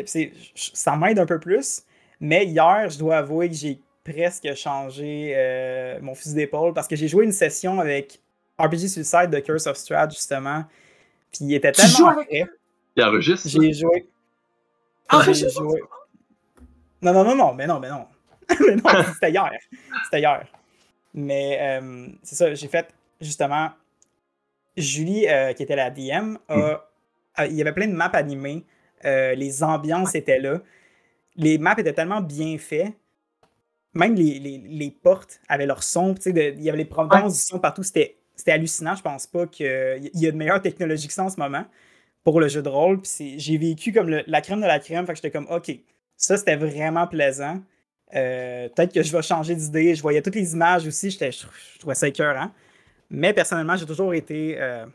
Ça m'aide un peu plus. Mais hier, je dois avouer que j'ai presque changé euh, mon fusil d'épaule parce que j'ai joué une session avec RPG Suicide de Curse of Strahd, justement. Puis il était Tu tellement joues avec prêt. Il enregistre. ça? J'ai joué. Ah, J'ai joué. Non, non, non, non, mais non, mais non. [LAUGHS] mais non, [LAUGHS] c'était hier. C'était hier. Mais euh, c'est ça, j'ai fait justement. Julie, euh, qui était la DM, a- a- il y avait plein de maps animées. euh, les ambiances étaient là. Les maps étaient tellement bien faits. Même les, les- les portes avaient leur son. tu Il y avait les provenances du son partout. C'était c'était hallucinant. Je pense pas qu'il y a de meilleure technologie que ça en ce moment pour le jeu de rôle. Puis j'ai vécu comme le- la crème de la crème. Fait que j'étais comme, OK, ça c'était vraiment plaisant. Euh, Peut-être que je vais changer d'idée. Je voyais toutes les images aussi. Je, je trouvais ça écœurant. Mais personnellement, j'ai toujours été euh,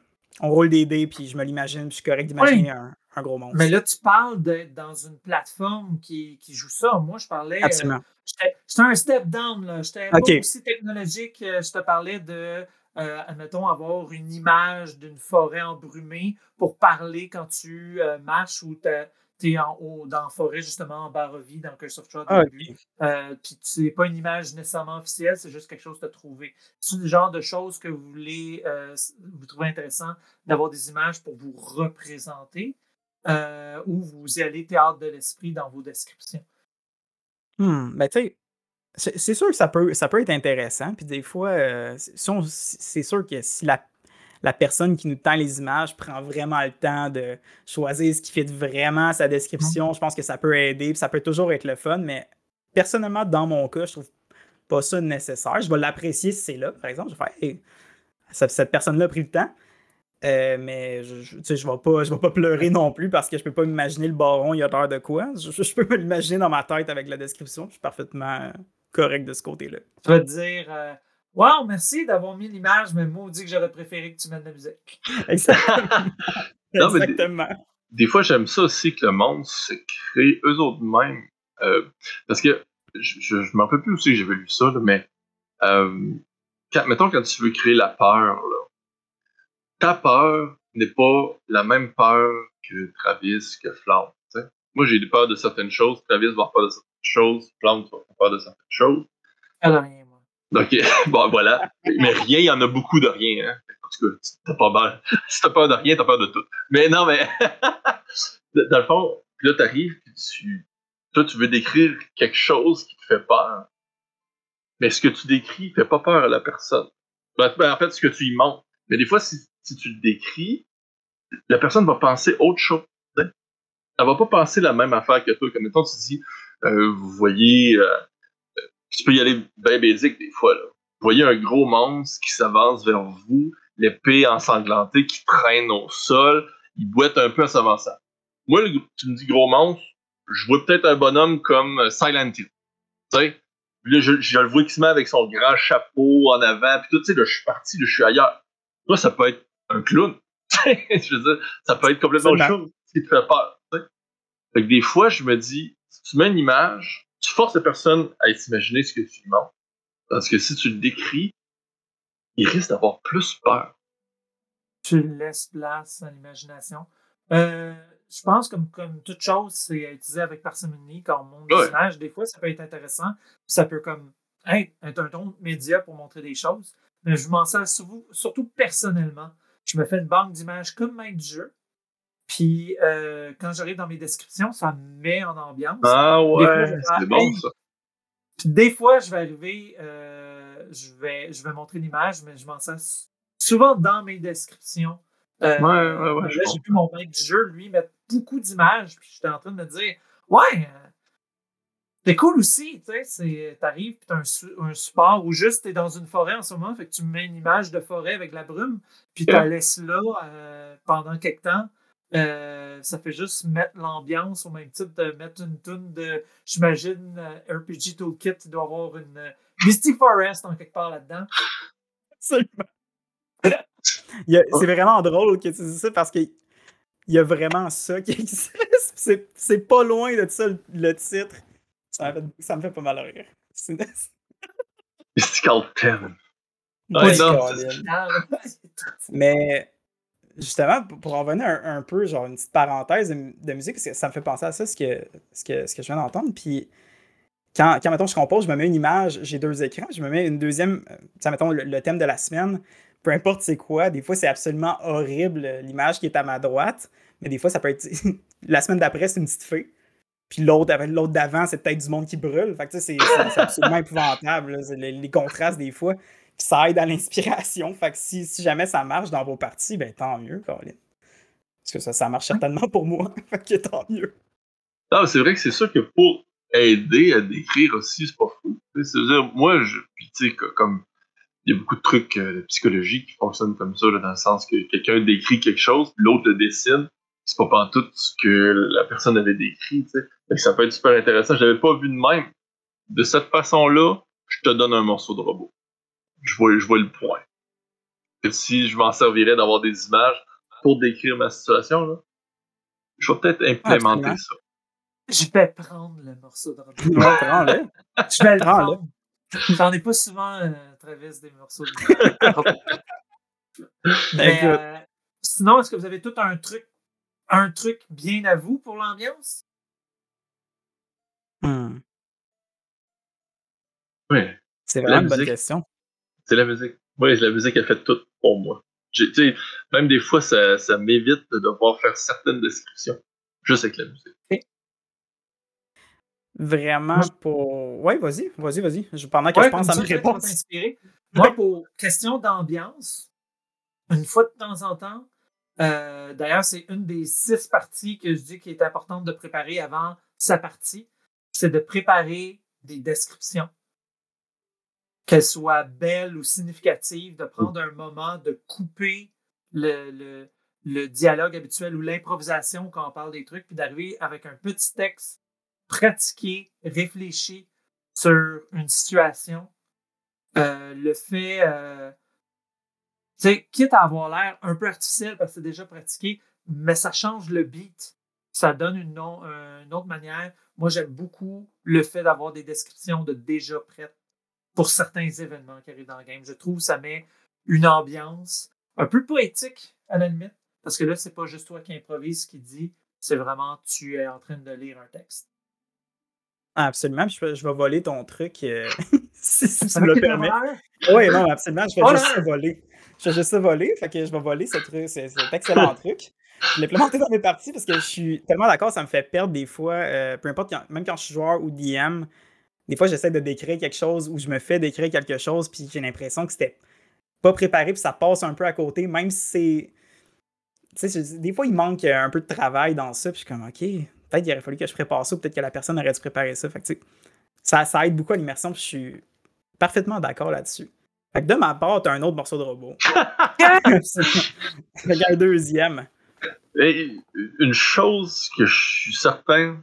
on roule des dés, puis je me l'imagine, je suis correct d'imaginer un, un gros monstre. Mais là, tu parles d'être dans une plateforme qui, qui joue ça. Moi, je parlais. euh, Absolument. J'étais j'étais un step down, là. J'étais pas Ok. aussi technologique. euh, Je te parlais de, euh, admettons, avoir une image d'une forêt embrumée pour parler quand tu euh, marches ou tu es en haut dans la forêt, justement, en Barovie, dans Curse Ah, ok. début. Euh, Puis c'est pas une image nécessairement officielle, c'est juste quelque chose as trouvé. C'est le genre de choses que vous voulez, euh, vous trouvez intéressant d'avoir des images pour vous représenter ou vous y allez théâtre de l'esprit dans vos descriptions. Hmm, ben, tu sais, c'est sûr que ça peut, ça peut être intéressant. Puis des fois, euh, c'est sûr que si la, la personne qui nous tend les images prend vraiment le temps de choisir ce qui fit vraiment sa description, je pense que ça peut aider. Puis ça peut toujours être le fun. Mais personnellement, dans mon cas, je trouve pas ça nécessaire. Je vais l'apprécier si c'est là, par exemple. Je vais faire, Hey, cette personne-là a pris le temps. Euh, mais je, je, tu sais, je vais pas, je vais pas pleurer non plus parce que je peux pas m'imaginer le baron, il a l'air de quoi. Je, je peux me l'imaginer dans ma tête avec la description. Je suis parfaitement correct de ce côté-là. Tu vas te dire euh, Wow, merci d'avoir mis l'image, mais maudit que j'aurais préféré que tu mettes de la musique. [LAUGHS] Exactement. [LAUGHS] Non, mais des- Exactement. des fois, j'aime ça aussi que le monde se crée eux autres mêmes. Euh, parce que je, je m'en rappelle plus aussi que j'avais lu ça, là, mais euh, quand, mettons quand tu veux créer la peur, là, ta peur n'est pas la même peur que Travis, que Flamme. Moi, j'ai peur de certaines choses, Travis va avoir peur de certaines choses, va avoir peur de certaines choses. Alors, rien, moi. Donc, [LAUGHS] bon, voilà. Mais rien, il y en a beaucoup de rien. Hein. En tout cas, t'as pas peur. Si t'as peur de rien, t'as peur de tout. Mais non, mais [LAUGHS] dans le fond, puis là, t'arrives, puis tu, toi, tu veux décrire quelque chose qui te fait peur. Mais ce que tu décris fait pas peur à la personne. Ben, ben, en fait, ce que tu y montres. Mais des fois, si, si tu le décris, la personne va penser autre chose. Elle va pas penser la même affaire que toi. Comme mettons, tu dis, vous voyez, euh, tu peux y aller bien basique des fois. Là. Vous voyez un gros monstre qui s'avance vers vous, l'épée ensanglantée qui traîne au sol, il boite un peu en s'avançant. Moi, le- tu me dis gros monstre, je vois peut-être un bonhomme comme euh, Silent Hill. Tu sais? Puis Là, je, je le vois qui se met avec son grand chapeau en avant, puis tout, tu sais, là, je suis parti, là, je suis ailleurs. Toi, ça peut être un clown. [LAUGHS] je veux dire, ça peut être complètement autre chose qui te fait peur. Fait que des fois, je me dis, tu mets une image, tu forces la personne à s'imaginer ce que tu montres. Parce que si tu le décris, il risque d'avoir plus peur. Tu laisses place à l'imagination. Euh, je pense comme, comme toute chose, c'est à utiliser avec parcimonie quand on montre des Ouais. images. Des fois, ça peut être intéressant. Ça peut comme être un ton média pour montrer des choses. Mais je m'en sers surtout, surtout personnellement. Je me fais une banque d'images comme maître du jeu. Puis euh, quand j'arrive dans mes descriptions, ça me met en ambiance. Ah ouais, c'est bon ça. Puis des fois, je vais arriver, euh, je, vais, je vais montrer l'image, mais je m'en sers souvent dans mes descriptions. Euh, Ouais, ouais, ouais, là, j'ai vu mon maître du jeu, lui, mettre beaucoup d'images, puis j'étais en train de me dire, ouais, c'est cool aussi, tu sais, t'arrives, puis t'as un, su- un support, ou juste t'es dans une forêt en ce moment, fait que tu mets une image de forêt avec la brume, puis tu la laisses là pendant quelque temps. Euh, ça fait juste mettre l'ambiance au même titre de mettre une tune de, j'imagine, euh, RPG Toolkit, il doit avoir une euh, Misty Forest en quelque part là-dedans. Absolument. C'est vraiment drôle que tu dises ça parce qu'il y a vraiment ça qui existe. [LAUGHS] C'est c'est pas loin de ça le, le titre. Ça me, fait, ça me fait pas mal rire. Mystical. [LAUGHS] Ouais, non, Colin. Ah. Mais justement, pour- en revenir un, un peu, genre une petite parenthèse de, mu- de musique, parce que ça me fait penser à ça, ce que, ce que, ce que je viens d'entendre. Puis quand, quand mettons, je compose, je me mets une image, j'ai deux écrans, je me mets une deuxième, euh, tu sais, mettons, le, le thème de la semaine, peu importe c'est quoi, des fois c'est absolument horrible euh, l'image qui est à ma droite, mais des fois ça peut être. [LAUGHS] la semaine d'après, c'est une petite fée. Puis l'autre avec l'autre d'avant, c'est peut-être du monde qui brûle. Fait que tu sais, c'est c'est- c'est absolument [LAUGHS] épouvantable. là. C'est Les, les contrastes des fois. Ça aide à l'inspiration. [LAUGHS] Fait que si, si jamais ça marche dans vos parties, ben tant mieux, Colin. Parce que ça, ça marche certainement pour moi. [LAUGHS] fait que tant mieux. Non, c'est vrai que c'est sûr que pour aider à décrire aussi, c'est pas fou. C'est-à-dire, moi, je, puis tu sais, co- comme il y a beaucoup de trucs euh, de psychologie qui fonctionnent comme ça, dans le sens que quelqu'un décrit quelque chose, puis l'autre le dessine. C'est pas pantoute ce que la personne avait décrit, ça peut être super intéressant. Je l'avais pas vu de même. De cette façon-là, je te donne un morceau de robot. Je vois, je vois le point. si je m'en servirais d'avoir des images pour décrire ma situation, là, je vais peut-être implémenter ça. Je vais prendre le morceau de. [LAUGHS] Ouais, prends-le. Je vais le prendre. J'en ai pas souvent, euh, Travis, des morceaux de [LAUGHS] Mais, euh, sinon, est-ce que vous avez tout un truc, un truc bien à vous pour l'ambiance? Hmm. Oui, C'est La vraiment une bonne question. C'est la musique. Oui, la musique a fait tout pour moi. J'ai- tu sais, même des fois, ça, ça m'évite de devoir faire certaines descriptions juste avec la musique. Vraiment Moi, pour. Ouais, vas-y, vas-y, vas-y. Je- Pendant que Ouais, je pense à mes réponses. Moi, pour question d'ambiance, une fois de temps en temps, euh, d'ailleurs, c'est une des six parties que je dis qui est importante de préparer avant sa partie, c'est de préparer des descriptions. Qu'elles soient belles ou significatives, de prendre un moment, de couper le, le- dialogue habituel ou l'improvisation quand on parle des trucs, puis d'arriver avec un petit texte pratiqué, réfléchi sur une situation. Euh, le fait, euh, quitte à avoir l'air un peu artificiel parce que c'est déjà pratiqué, mais ça change le beat. Ça donne une autre manière. Moi, j'aime beaucoup le fait d'avoir des descriptions de déjà prêtes pour certains événements qui arrivent dans le game. Je trouve que ça met une ambiance un peu poétique à la limite, parce que là, c'est pas juste toi qui improvise qui dit, c'est vraiment tu es en train de lire un texte. Ah, absolument. puis Je, vais- je vais voler ton truc euh, [LAUGHS] si, si tu me le permets. Oui, non, absolument. Je vais Oh juste voler. Je vais juste voler. Fait que je vais voler ce truc, ce- cet excellent truc. Je l'implémenter dans mes parties parce que je suis tellement d'accord, ça me fait perdre des fois, euh, peu importe, quand- même quand je suis joueur ou DM, des fois j'essaie de décrire quelque chose ou je me fais décrire quelque chose, puis j'ai l'impression que c'était pas préparé, puis ça passe un peu à côté, même si c'est. Tu sais, je- des fois il manque un peu de travail dans ça, puis je suis comme, ok, peut-être qu'il aurait fallu que je prépare ça, ou peut-être que la personne aurait dû préparer ça. Fait que, ça, ça aide beaucoup à l'immersion, puis je suis parfaitement d'accord là-dessus. Fait que de ma part, t'as un autre morceau de robot. [LAUGHS] Un deuxième. Et une chose que je suis certain,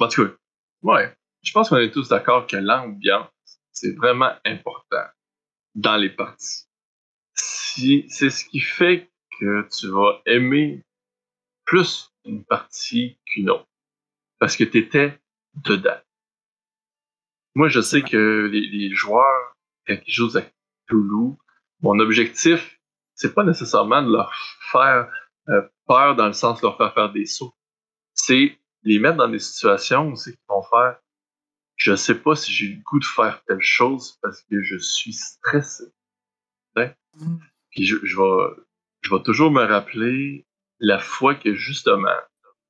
en tout cas, ouais, je pense qu'on est tous d'accord que l'ambiance, c'est vraiment important dans les parties. Si, c'est ce qui fait que tu vas aimer plus une partie qu'une autre. Parce que tu étais dedans. Moi, je sais que les, les joueurs, quand ils jouent à Toulouse, mon objectif, c'est pas nécessairement de leur faire euh, peur dans le sens de leur faire faire des sauts. C'est les mettre dans des situations où c'est qu'ils vont faire je sais pas si j'ai le goût de faire telle chose parce que je suis stressé. Hein? Mm. Puis je, je, vais, je vais toujours me rappeler la fois que justement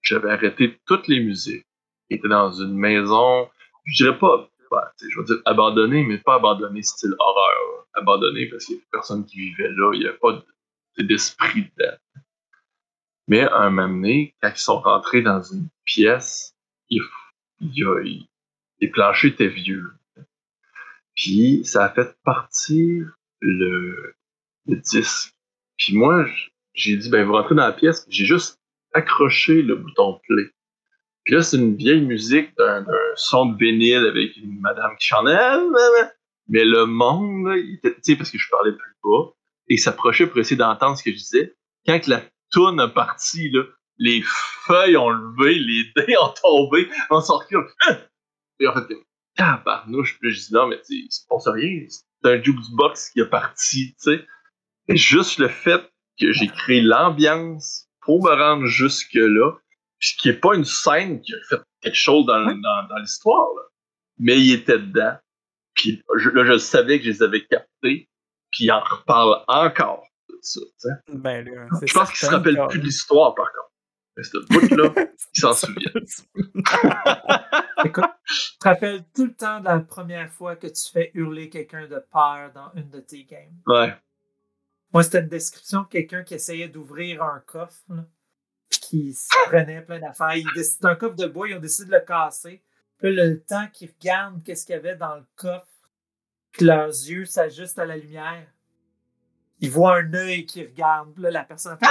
j'avais arrêté toutes les musiques, était dans une maison, je dirais pas, sais, je vais dire abandonnée, mais pas abandonnée style horreur. Abandonnée parce qu'il y avait personne qui vivait là, il n'y avait pas de- d'esprit dedans. Mais à un moment donné, quand ils sont rentrés dans une pièce, il, il y a, il- les planchers étaient vieux. Puis ça a fait partir le, disque. Puis moi, j'ai dit, ben vous rentrez dans la pièce, j'ai juste accroché le bouton play. Puis là, c'est une vieille musique d'un son de vinyle avec une madame qui chante. Ah. Mais le monde, il était, tu sais, parce que je parlais plus bas, et il s'approchait pour essayer d'entendre ce que je disais. Quand la toune a parti, les feuilles ont levé, les dés ont tombé, on s'en. Et en fait, tabarnouche, puis je dis non, mais tu sais, c'est pas rien, c'est un jukebox qui est parti, tu sais. Juste le fait que j'ai créé l'ambiance pour me rendre jusque-là, puis qui est pas une scène qui a fait quelque chose dans, dans, dans l'histoire, là. mais il était dedans. Puis je, là, je savais que je les avais captés, puis il en reparle encore de ça, tu sais. Ben là, Je pense qu'il se rappelle plus de l'histoire, par contre. Mais ce bout-là, [LAUGHS] il s'en souvient. [LAUGHS] Écoute, tu te rappelles tout le temps de la première fois que tu fais hurler quelqu'un de peur dans une de tes games? Ouais. Moi, c'était une description de quelqu'un qui essayait d'ouvrir un coffre, là, puis qui se prenait plein d'affaires. C'est un coffre de bois, ils ont décidé de le casser. Puis là, le temps qu'ils regardent qu'est-ce qu'il y avait dans le coffre, que leurs yeux s'ajustent à la lumière, ils voient un œil qui regarde. Puis là, la personne fait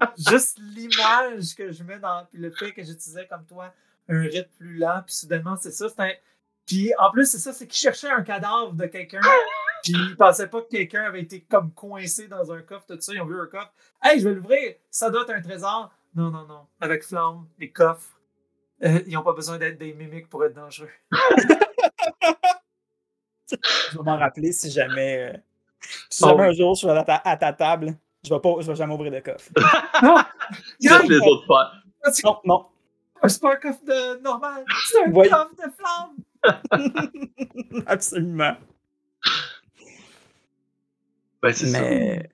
[LAUGHS] Juste l'image que je mets dans. Puis le fait que j'utilisais comme toi un rythme plus lent, puis soudainement, c'est ça. un- Puis en plus, c'est ça, c'est qu'il cherchait un cadavre de quelqu'un. Puis ils pensaient pas que quelqu'un avait été comme coincé dans un coffre, tout ça. Ils ont vu un coffre. Hey, je vais l'ouvrir. Ça doit être un trésor. Non, non, non. Avec Flamme, les coffres, euh, ils n'ont pas besoin d'être des mimiques pour être dangereux. [LAUGHS] Je vais m'en rappeler si jamais, euh, si jamais Oh. un jour je à ta, à ta table, je vais, pas, je vais jamais ouvrir de coffre. [LAUGHS] Non! Laisse les autres faire. Non, non. c'est pas un coffre de normal. C'est un Oui. coffre de Flamme. [LAUGHS] Absolument. Ben, c'est ça. Mais.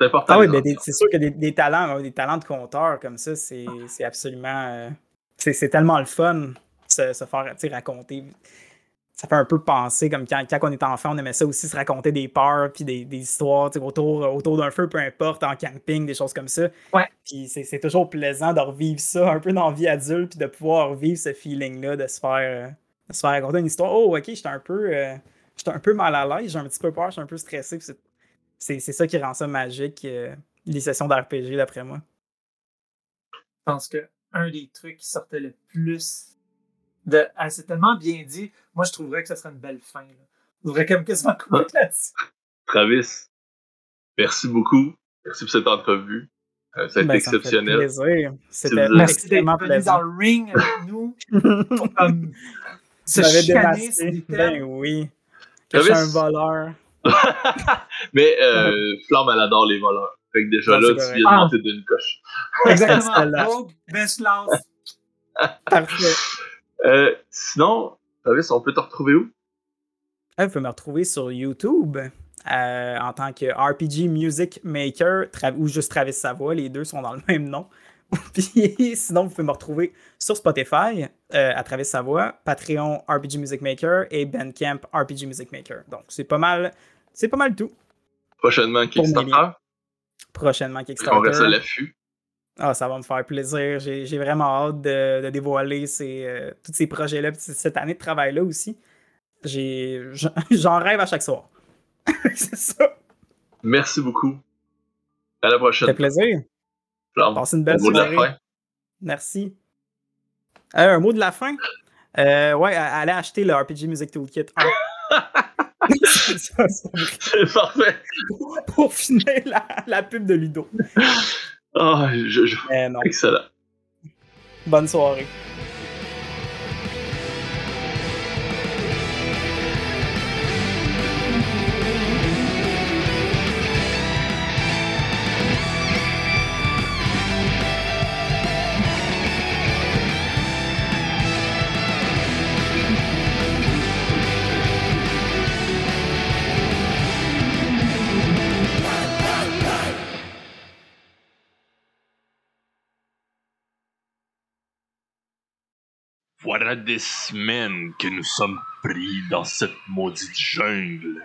C'est important. Ah oui, mais des- c'est sûr que des, des talents, des talents de conteur comme ça, c'est c'est absolument. euh, c'est c'est tellement le fun se, se faire raconter. Ça fait un peu penser comme quand, quand on était enfant, on aimait ça aussi se raconter des peurs puis des, des histoires autour, autour d'un feu, peu importe, en camping, des choses comme ça. Ouais. Puis c'est toujours plaisant de revivre ça un peu dans la vie adulte puis de pouvoir revivre ce feeling-là, de se faire. euh, de se faire raconter une histoire. Oh, ok, j'étais un peu. euh, j'étais un peu mal à l'aise, j'ai un petit peu peur, je suis un peu stressé. c'est ça qui rend ça magique, euh, les sessions d'RPG, d'après moi. Je pense que un des trucs qui sortait le plus de. Ah, c'est tellement bien dit. Moi, je trouverais que ce serait une belle fin. Là. Je voudrais comme quasiment [LAUGHS] couper là-dessus. Travis, merci beaucoup. Merci pour cette entrevue. Euh, ça a été Ben, ça me fait exceptionnel. C'était plaisir. Merci d'être extrêmement venu plaisant. dans le ring avec [LAUGHS] nous. Pour, [LAUGHS] comme, se chicaner Ben oui. Que je suis Travis? un voleur. Mais euh, Flamme, elle adore les voleurs. Fait que déjà Non, là, tu viens de Ah. monter d'une coche. Exactement. Rogue, best class. Parfait. Euh, sinon, Travis, on peut te retrouver où? Ah, vous pouvez me retrouver sur YouTube euh, en tant que RPG Music Maker ou juste Travis Savoie. Les deux sont dans le [LAUGHS] même nom. [LAUGHS] Puis sinon, vous pouvez me retrouver sur Spotify euh, à Travis Savoie, Patreon RPG Music Maker et Bandcamp RPG Music Maker. Donc c'est pas mal, c'est pas mal tout. Prochainement, Kickstarter. Prochainement On reste à Kickstarter. l'affût. Ah, ça va me faire plaisir. J'ai vraiment hâte de, de dévoiler ces, euh, tous ces projets-là, cette année de travail-là aussi. [LAUGHS] J'en rêve à chaque soir. [LAUGHS] c'est ça. Merci beaucoup. À la Ça prochaine. fait plaisir. Passez une belle au mot de la soirée. fin. Merci. Euh, un mot de la fin? Euh, ouais, allez acheter le RPG Music Toolkit 1. [LAUGHS] C'est ça, parfait. Pour finir la, la pub de Ludo. Ah, je, je-. Excellent. Bonne soirée. Voilà des semaines que nous sommes pris dans cette maudite jungle.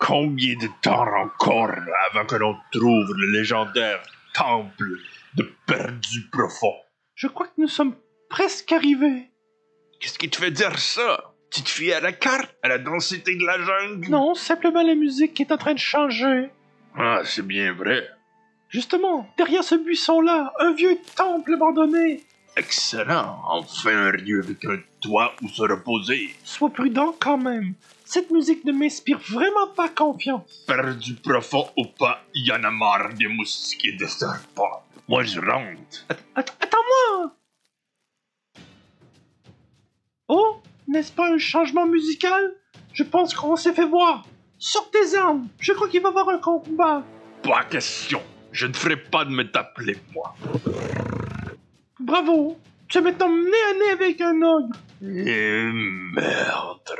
Combien de temps encore avant que l'on trouve le légendaire temple de Perdu Profond? Je crois que nous sommes presque arrivés. Qu'est-ce qui te fait dire ça? Tu te fies à la carte, à la densité de la jungle? Non, simplement la musique qui est en train de changer. Ah, c'est bien vrai. Justement, derrière ce buisson-là, un vieux temple abandonné. Excellent. Enfin un lieu avec un toit où se reposer. Sois prudent quand même. Cette musique ne m'inspire vraiment pas confiance. Perdu profond ou pas, il y en a marre des moustiques et des serpents. Moi, je rentre. Att- Attends-moi! Oh, n'est-ce pas un changement musical? Je pense qu'on s'est fait voir. Sors tes armes. Je crois qu'il va y avoir un combat. Pas question. Je ne ferai pas de me t'appeler, moi. Bravo. Tu es maintenant nez à nez avec un ogre. Et meurtre.